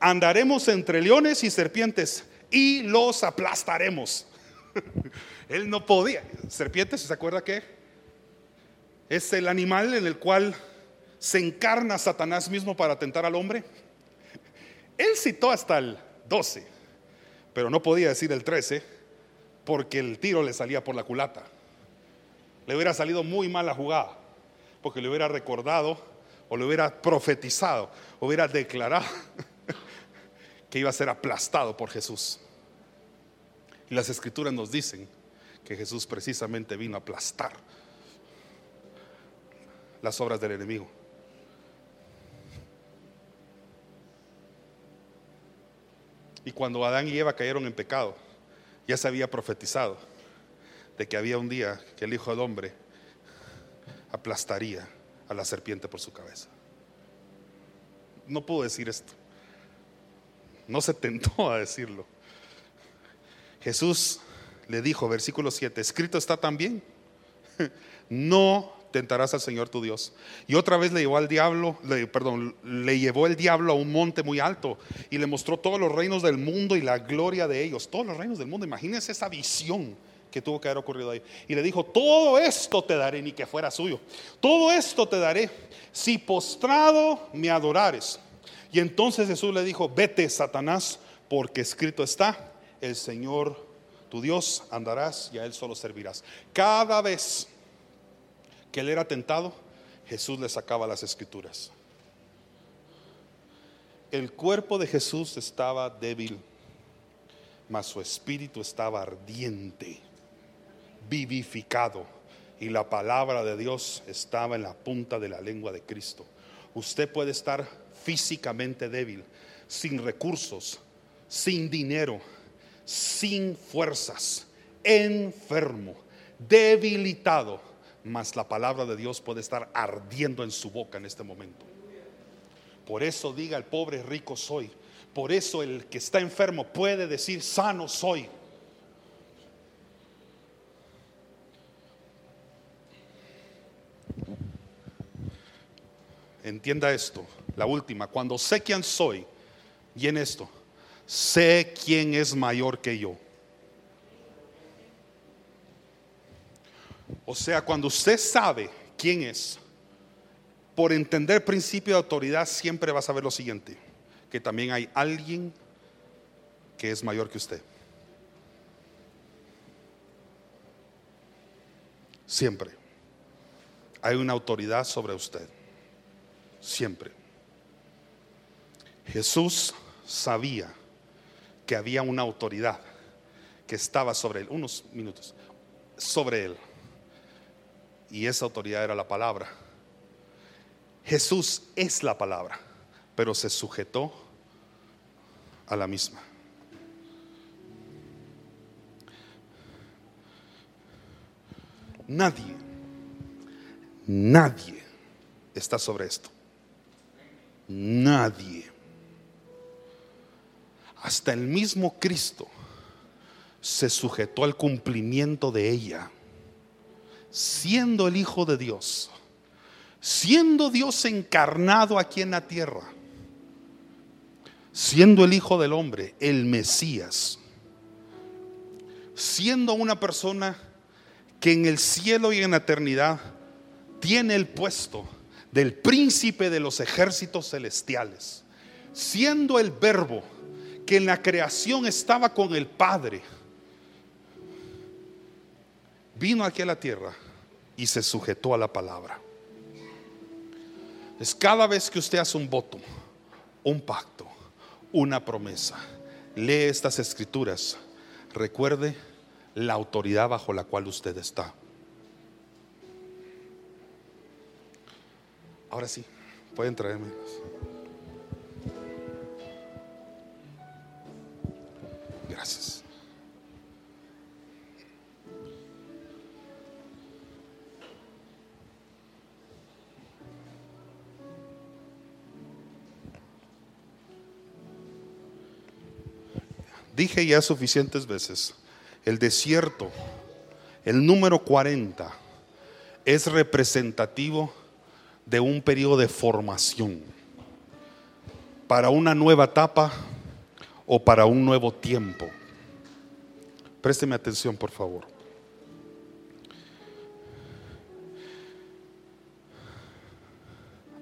andaremos entre leones y serpientes y los aplastaremos. Él no podía. Serpientes, ¿se acuerda qué? Es el animal en el cual se encarna Satanás mismo para tentar al hombre. Él citó hasta el 12, pero no podía decir el 13 porque el tiro le salía por la culata. Le hubiera salido muy mal la jugada, porque le hubiera recordado o le hubiera profetizado, hubiera declarado que iba a ser aplastado por Jesús. Y las escrituras nos dicen que Jesús precisamente vino a aplastar las obras del enemigo. Y cuando Adán y Eva cayeron en pecado, ya se había profetizado de que había un día que el Hijo del Hombre aplastaría a la serpiente por su cabeza. No puedo decir esto. No se tentó a decirlo. Jesús le dijo, versículo 7, escrito está también, no tentarás al Señor tu Dios. Y otra vez le llevó al diablo, perdón, le llevó el diablo a un monte muy alto y le mostró todos los reinos del mundo y la gloria de ellos, todos los reinos del mundo. Imagínense esa visión que tuvo que haber ocurrido ahí. Y le dijo, todo esto te daré, ni que fuera suyo. Todo esto te daré si postrado me adorares. Y entonces Jesús le dijo, vete, Satanás, porque escrito está, el Señor tu Dios andarás y a Él solo servirás. Cada vez que él era tentado, Jesús le sacaba las escrituras. El cuerpo de Jesús estaba débil, mas su espíritu estaba ardiente, vivificado y la palabra de Dios estaba en la punta de la lengua de Cristo. Usted puede estar físicamente débil, sin recursos, sin dinero, sin fuerzas, enfermo, debilitado, mas la palabra de Dios puede estar ardiendo en su boca en este momento. Por eso diga el pobre rico soy. Por eso el que está enfermo puede decir sano soy. Entienda esto, la última, cuando sé quién soy, y en esto, sé quién es mayor que yo. O sea, cuando usted sabe quién es, por entender principio de autoridad, siempre va a saber lo siguiente, que también hay alguien que es mayor que usted. Siempre. Hay una autoridad sobre usted. Siempre. Jesús sabía que había una autoridad que estaba sobre él, unos minutos, sobre él. Y esa autoridad era la palabra. Jesús es la palabra, pero se sujetó a la misma. Nadie, nadie está sobre esto. Nadie. Hasta el mismo Cristo se sujetó al cumplimiento de ella, siendo el Hijo de Dios, siendo Dios encarnado aquí en la tierra, siendo el Hijo del Hombre, el Mesías, siendo una persona que en el cielo y en la eternidad tiene el puesto del príncipe de los ejércitos celestiales, siendo el verbo que en la creación estaba con el Padre, vino aquí a la tierra y se sujetó a la palabra. Es cada vez que usted hace un voto, un pacto, una promesa, lee estas escrituras, recuerde la autoridad bajo la cual usted está. Ahora sí, pueden traerme. Gracias. Dije ya suficientes veces, el desierto, el número 40, es representativo de un periodo de formación para una nueva etapa o para un nuevo tiempo. Présteme atención, por favor.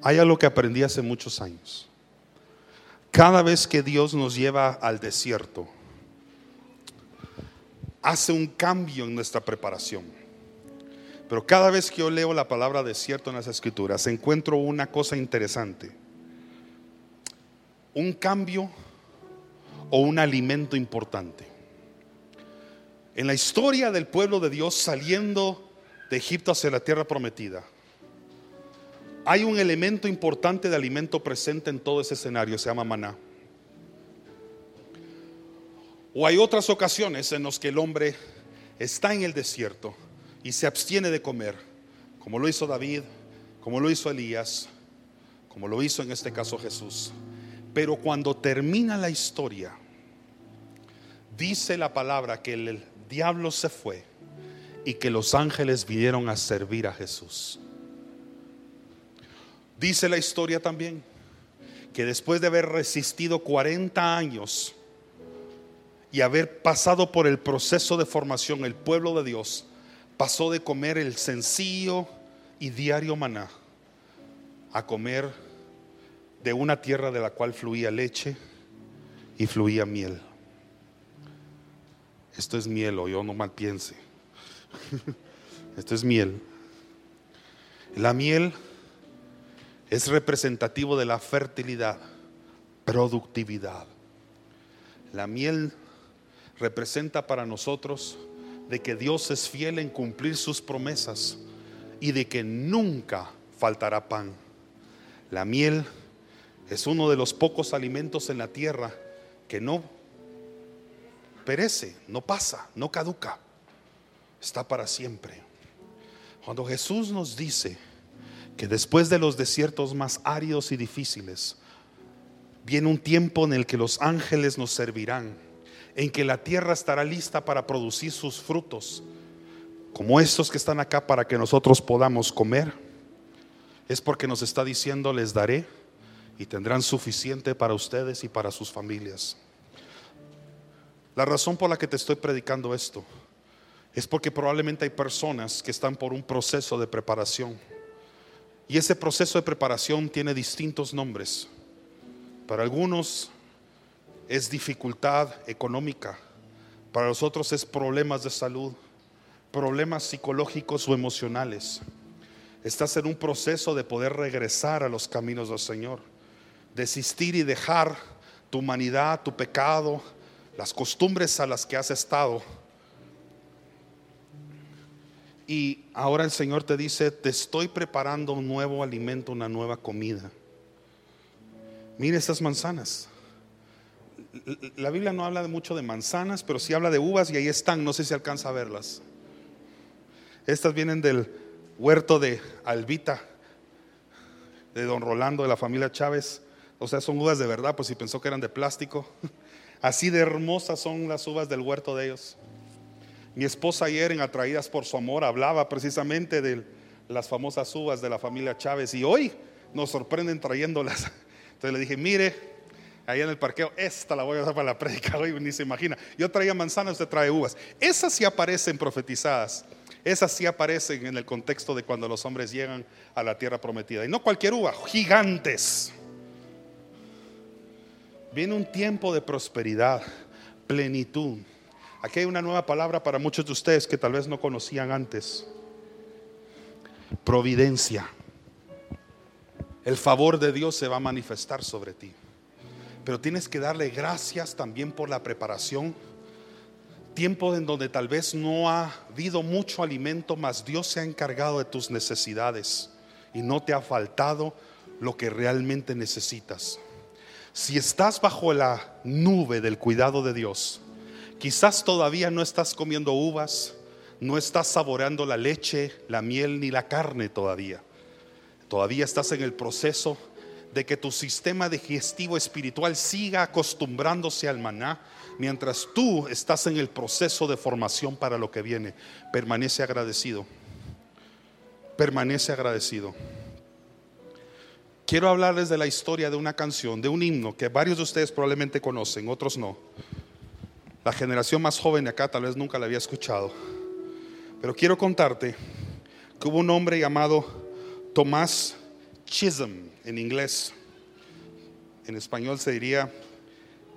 Hay algo que aprendí hace muchos años. Cada vez que Dios nos lleva al desierto, hace un cambio en nuestra preparación. Pero cada vez que yo leo la palabra desierto en las escrituras, encuentro una cosa interesante. Un cambio o un alimento importante. En la historia del pueblo de Dios saliendo de Egipto hacia la tierra prometida, hay un elemento importante de alimento presente en todo ese escenario, se llama maná. O hay otras ocasiones en las que el hombre está en el desierto y se abstiene de comer, como lo hizo David, como lo hizo Elías, como lo hizo en este caso Jesús. Pero cuando termina la historia, dice la palabra que el diablo se fue y que los ángeles vinieron a servir a Jesús. Dice la historia también que después de haber resistido 40 años y haber pasado por el proceso de formación, el pueblo de Dios pasó de comer el sencillo y diario maná a comer de una tierra de la cual fluía leche y fluía miel. Esto es miel, o yo no mal piense. Esto es miel. La miel es representativo de la fertilidad, productividad. La miel representa para nosotros de que Dios es fiel en cumplir sus promesas y de que nunca faltará pan. La miel es uno de los pocos alimentos en la tierra que no perece, no pasa, no caduca, está para siempre. Cuando Jesús nos dice que después de los desiertos más áridos y difíciles, viene un tiempo en el que los ángeles nos servirán, en que la tierra estará lista para producir sus frutos, como estos que están acá para que nosotros podamos comer, es porque nos está diciendo, les daré y tendrán suficiente para ustedes y para sus familias. La razón por la que te estoy predicando esto es porque probablemente hay personas que están por un proceso de preparación. Y ese proceso de preparación tiene distintos nombres. Para algunos es dificultad económica, para los otros es problemas de salud, problemas psicológicos o emocionales. Estás en un proceso de poder regresar a los caminos del Señor, desistir y dejar tu humanidad, tu pecado, las costumbres a las que has estado. Y ahora el Señor te dice, te estoy preparando un nuevo alimento, una nueva comida. Mire estas manzanas. La Biblia no habla mucho de manzanas, pero sí habla de uvas y ahí están, no sé si alcanza a verlas. Estas vienen del huerto de Albita, de don Rolando, de la familia Chávez. O sea, son uvas de verdad, pues si pensó que eran de plástico. Así de hermosas son las uvas del huerto de ellos. Mi esposa ayer en Atraídas por su amor hablaba precisamente de las famosas uvas de la familia Chávez y hoy nos sorprenden trayéndolas. Entonces le dije, mire, ahí en el parqueo, esta la voy a usar para la prédica hoy, ni se imagina. Yo traía manzanas, usted trae uvas. Esas sí aparecen profetizadas. Esas sí aparecen en el contexto de cuando los hombres llegan a la tierra prometida. Y no cualquier uva, gigantes. Viene un tiempo de prosperidad, plenitud. Aquí hay una nueva palabra para muchos de ustedes que tal vez no conocían antes. Providencia. El favor de Dios se va a manifestar sobre ti. Pero tienes que darle gracias también por la preparación. Tiempo en donde tal vez no ha habido mucho alimento, mas Dios se ha encargado de tus necesidades y no te ha faltado lo que realmente necesitas. Si estás bajo la nube del cuidado de Dios, quizás todavía no estás comiendo uvas, no estás saboreando la leche, la miel ni la carne todavía. Todavía estás en el proceso de que tu sistema digestivo espiritual siga acostumbrándose al maná, mientras tú estás en el proceso de formación para lo que viene. Permanece agradecido. Permanece agradecido. Quiero hablarles de la historia de una canción, de un himno que varios de ustedes probablemente conocen, otros no. La generación más joven de acá tal vez nunca la había escuchado. Pero quiero contarte que hubo un hombre llamado Tomás Chisholm en inglés. En español se diría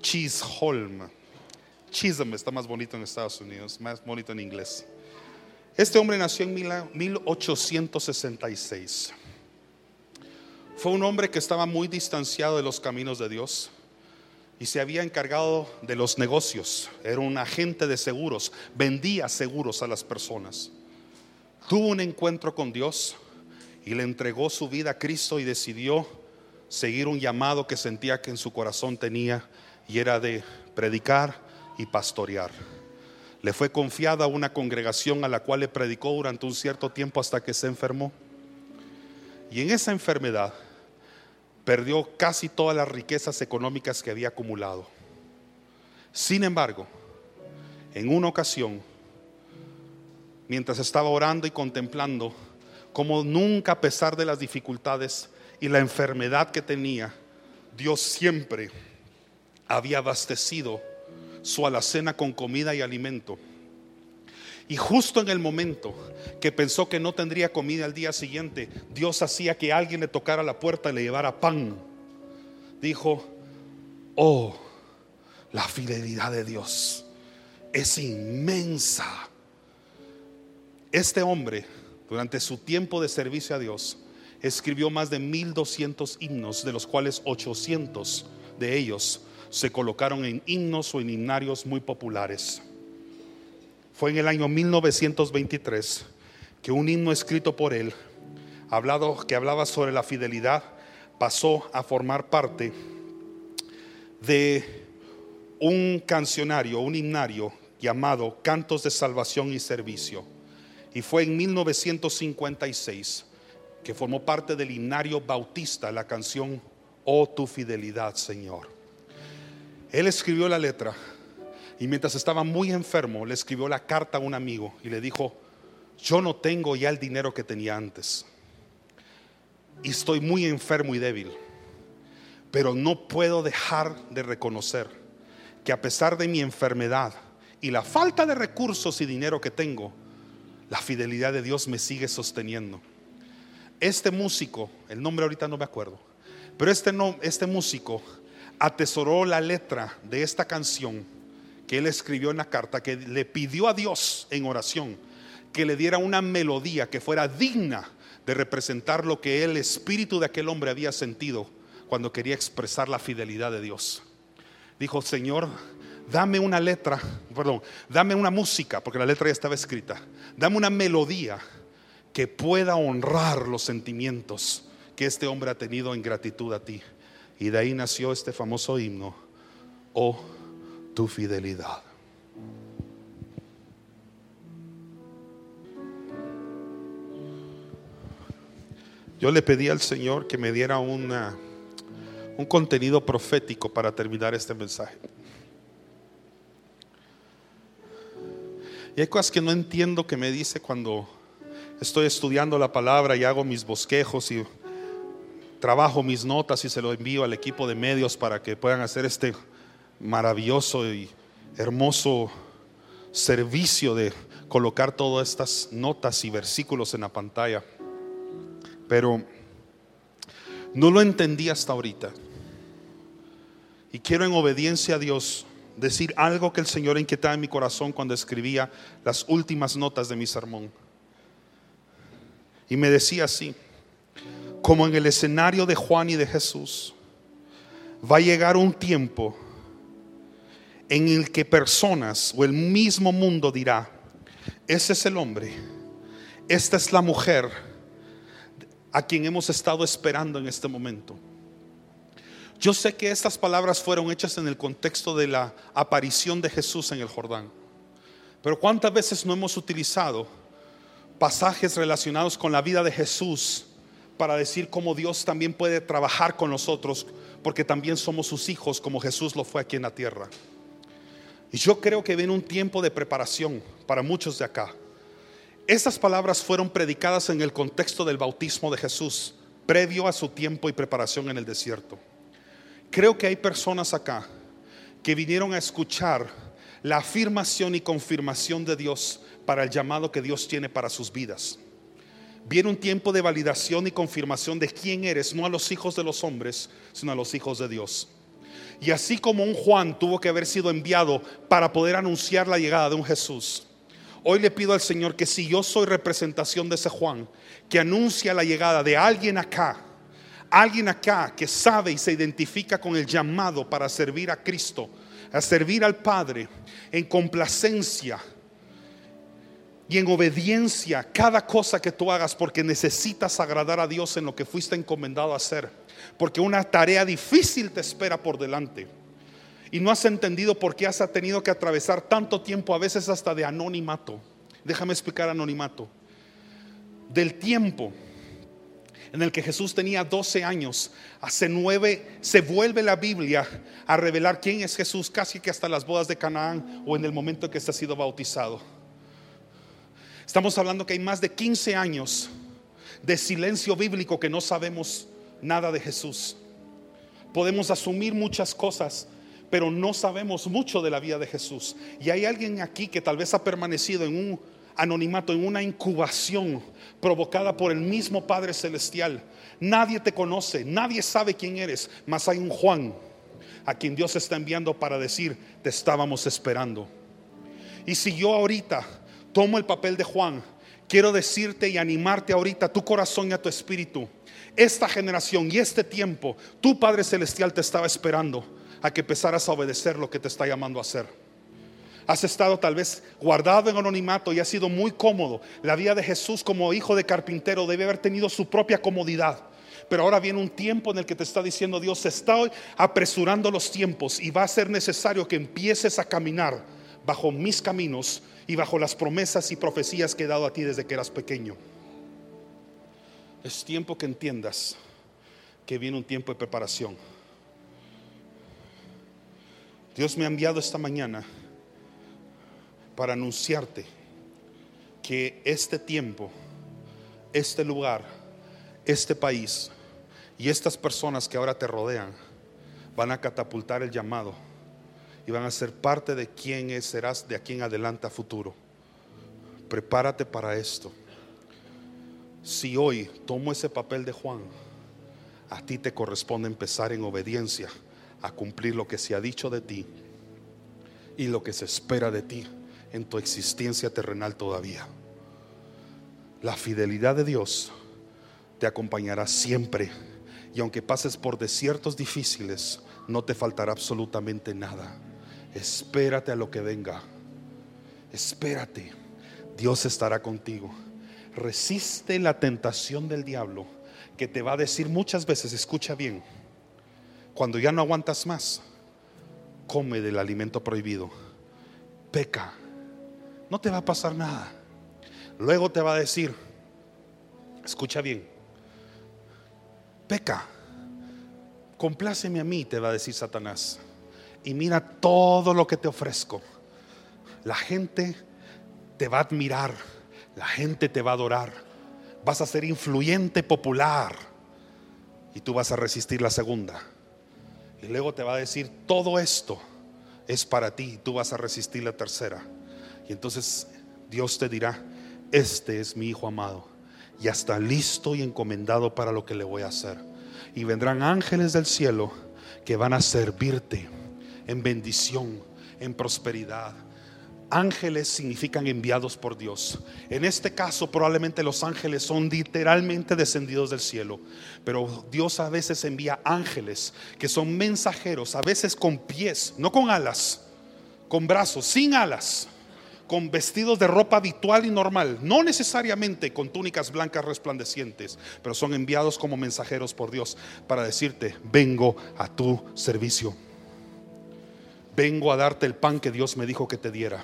Chisholm. Chisholm está más bonito en Estados Unidos, más bonito en inglés. Este hombre nació en 1866. Fue un hombre que estaba muy distanciado de los caminos de Dios y se había encargado de los negocios. Era un agente de seguros, vendía seguros a las personas. Tuvo un encuentro con Dios y le entregó su vida a Cristo y decidió seguir un llamado que sentía que en su corazón tenía y era de predicar y pastorear. Le fue confiada una congregación a la cual le predicó durante un cierto tiempo hasta que se enfermó. Y en esa enfermedad perdió casi todas las riquezas económicas que había acumulado. Sin embargo, en una ocasión, mientras estaba orando y contemplando, como nunca a pesar de las dificultades y la enfermedad que tenía, Dios siempre había abastecido su alacena con comida y alimento. Y justo en el momento que pensó que no tendría comida al día siguiente, Dios hacía que alguien le tocara la puerta y le llevara pan. Dijo, oh, la fidelidad de Dios es inmensa. Este hombre, durante su tiempo de servicio a Dios, escribió más de 1200 himnos, de los cuales 800 de ellos se colocaron en himnos o en himnarios muy populares Fue en el año 1923 que un himno escrito por él, hablado, que hablaba sobre la fidelidad, pasó a formar parte de un cancionario, un himnario llamado Cantos de Salvación y Servicio. Y fue en 1956 que formó parte del himnario bautista la canción Oh tu fidelidad, Señor. Él escribió la letra y mientras estaba muy enfermo le escribió la carta a un amigo y le dijo, yo no tengo ya el dinero que tenía antes y estoy muy enfermo y débil, pero no puedo dejar de reconocer que a pesar de mi enfermedad y la falta de recursos y dinero que tengo, la fidelidad de Dios me sigue sosteniendo. Este músico, el nombre ahorita no me acuerdo, pero este, no, este músico atesoró la letra de esta canción que él escribió en la carta, que le pidió a Dios en oración que le diera una melodía que fuera digna de representar lo que el espíritu de aquel hombre había sentido cuando quería expresar la fidelidad de Dios. Dijo, Señor, dame una letra, perdón, dame una música, porque la letra ya estaba escrita, dame una melodía que pueda honrar los sentimientos que este hombre ha tenido en gratitud a ti. Y de ahí nació este famoso himno, oh tu fidelidad. Yo le pedí al Señor que me diera un contenido profético para terminar este mensaje. Y hay cosas que no entiendo que me dice cuando estoy estudiando la palabra y hago mis bosquejos y trabajo mis notas y se lo envío al equipo de medios para que puedan hacer este maravilloso y hermoso servicio de colocar todas estas notas y versículos en la pantalla. Pero no lo entendí hasta ahorita. Y quiero en obediencia a Dios decir algo que el Señor inquietaba en mi corazón cuando escribía las últimas notas de mi sermón. Y me decía así, como en el escenario de Juan y de Jesús, va a llegar un tiempo en el que personas o el mismo mundo dirá, ese es el hombre, esta es la mujer a quien hemos estado esperando en este momento. Yo sé que estas palabras fueron hechas en el contexto de la aparición de Jesús en el Jordán. Pero ¿cuántas veces no hemos utilizado pasajes relacionados con la vida de Jesús para decir cómo Dios también puede trabajar con nosotros porque también somos sus hijos como Jesús lo fue aquí en la tierra? Y yo creo que viene un tiempo de preparación para muchos de acá. Estas palabras fueron predicadas en el contexto del bautismo de Jesús, previo a su tiempo y preparación en el desierto. Creo que hay personas acá que vinieron a escuchar la afirmación y confirmación de Dios para el llamado que Dios tiene para sus vidas. Viene un tiempo de validación y confirmación de quién eres, no a los hijos de los hombres, sino a los hijos de Dios. Y así como un Juan tuvo que haber sido enviado para poder anunciar la llegada de un Jesús, Hoy le pido al Señor que si yo soy representación de ese Juan, que anuncia la llegada de alguien acá, alguien acá que sabe y se identifica con el llamado para servir a Cristo, a servir al Padre en complacencia y en obediencia cada cosa que tú hagas porque necesitas agradar a Dios en lo que fuiste encomendado a hacer, porque una tarea difícil te espera por delante y no has entendido por qué has tenido que atravesar tanto tiempo, a veces hasta de anonimato. Déjame explicar anonimato. Del tiempo en el que Jesús tenía 12 años, hace nueve, se vuelve la Biblia a revelar quién es Jesús casi que hasta las bodas de Canaán o en el momento en que está sido bautizado. Estamos hablando que hay más de 15 años de silencio bíblico que no sabemos nada de Jesús. Podemos asumir muchas cosas, pero no sabemos mucho de la vida de Jesús. Y hay alguien aquí que tal vez ha permanecido en un anonimato, en una incubación provocada por el mismo Padre Celestial. Nadie te conoce, nadie sabe quién eres, mas hay un Juan a quien Dios está enviando para decir, te estábamos esperando. Y si yo ahorita tomo el papel de Juan, quiero decirte y animarte ahorita, tu corazón y a tu espíritu, esta generación y este tiempo, tu Padre Celestial te estaba esperando a que empezaras a obedecer lo que te está llamando a hacer. Has estado tal vez guardado en anonimato y ha sido muy cómodo. La vida de Jesús como hijo de carpintero debe haber tenido su propia comodidad. Pero ahora viene un tiempo en el que te está diciendo Dios, se está apresurando los tiempos y va a ser necesario que empieces a caminar bajo mis caminos y bajo las promesas y profecías que he dado a ti desde que eras pequeño. Es tiempo que entiendas que viene un tiempo de preparación. Dios me ha enviado esta mañana para anunciarte que este tiempo, este lugar, este país y estas personas que ahora te rodean van a catapultar el llamado y van a ser parte de quién serás de aquí en adelante futuro. Prepárate para esto. Si hoy tomo ese papel de Juan, a ti te corresponde empezar en obediencia a cumplir lo que se ha dicho de ti y lo que se espera de ti en tu existencia terrenal todavía. La fidelidad de Dios te acompañará siempre y aunque pases por desiertos difíciles, no te faltará absolutamente nada. Espérate a lo que venga. Espérate. Dios estará contigo. Resiste la tentación del diablo que te va a decir muchas veces, escucha bien, cuando ya no aguantas más, come del alimento prohibido, peca, no te va a pasar nada. Luego te va a decir, escucha bien, peca, compláceme a mí, te va a decir Satanás, y mira todo lo que te ofrezco. La gente te va a admirar, la gente te va a adorar, vas a ser influyente, popular, y tú vas a resistir la segunda. Y luego te va a decir, todo esto es para ti, tú vas a resistir la tercera. Y entonces Dios te dirá, este es mi Hijo amado, ya está listo y encomendado para lo que le voy a hacer. Y vendrán ángeles del cielo que van a servirte en bendición, en prosperidad, Ángeles significan enviados por Dios. En este caso probablemente los ángeles son literalmente descendidos del cielo, pero Dios a veces envía ángeles que son mensajeros, a veces con pies, no con alas, con brazos, sin alas, con vestidos de ropa habitual y normal, no necesariamente con túnicas blancas resplandecientes, pero son enviados como mensajeros por Dios para decirte, vengo a tu servicio. Vengo a darte el pan que Dios me dijo que te diera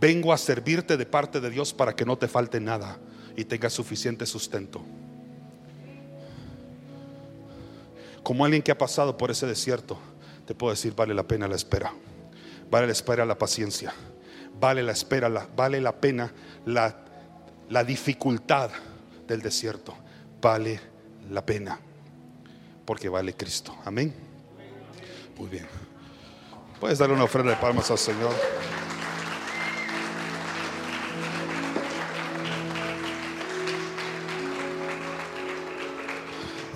vengo a servirte de parte de Dios para que no te falte nada y tengas suficiente sustento. Como alguien que ha pasado por ese desierto, te puedo decir, vale la pena la espera. Vale la espera la paciencia. Vale la espera, la, vale la pena la, la dificultad del desierto. Vale la pena. Porque vale Cristo. Amén. Muy bien. Puedes darle una ofrenda de palmas al Señor.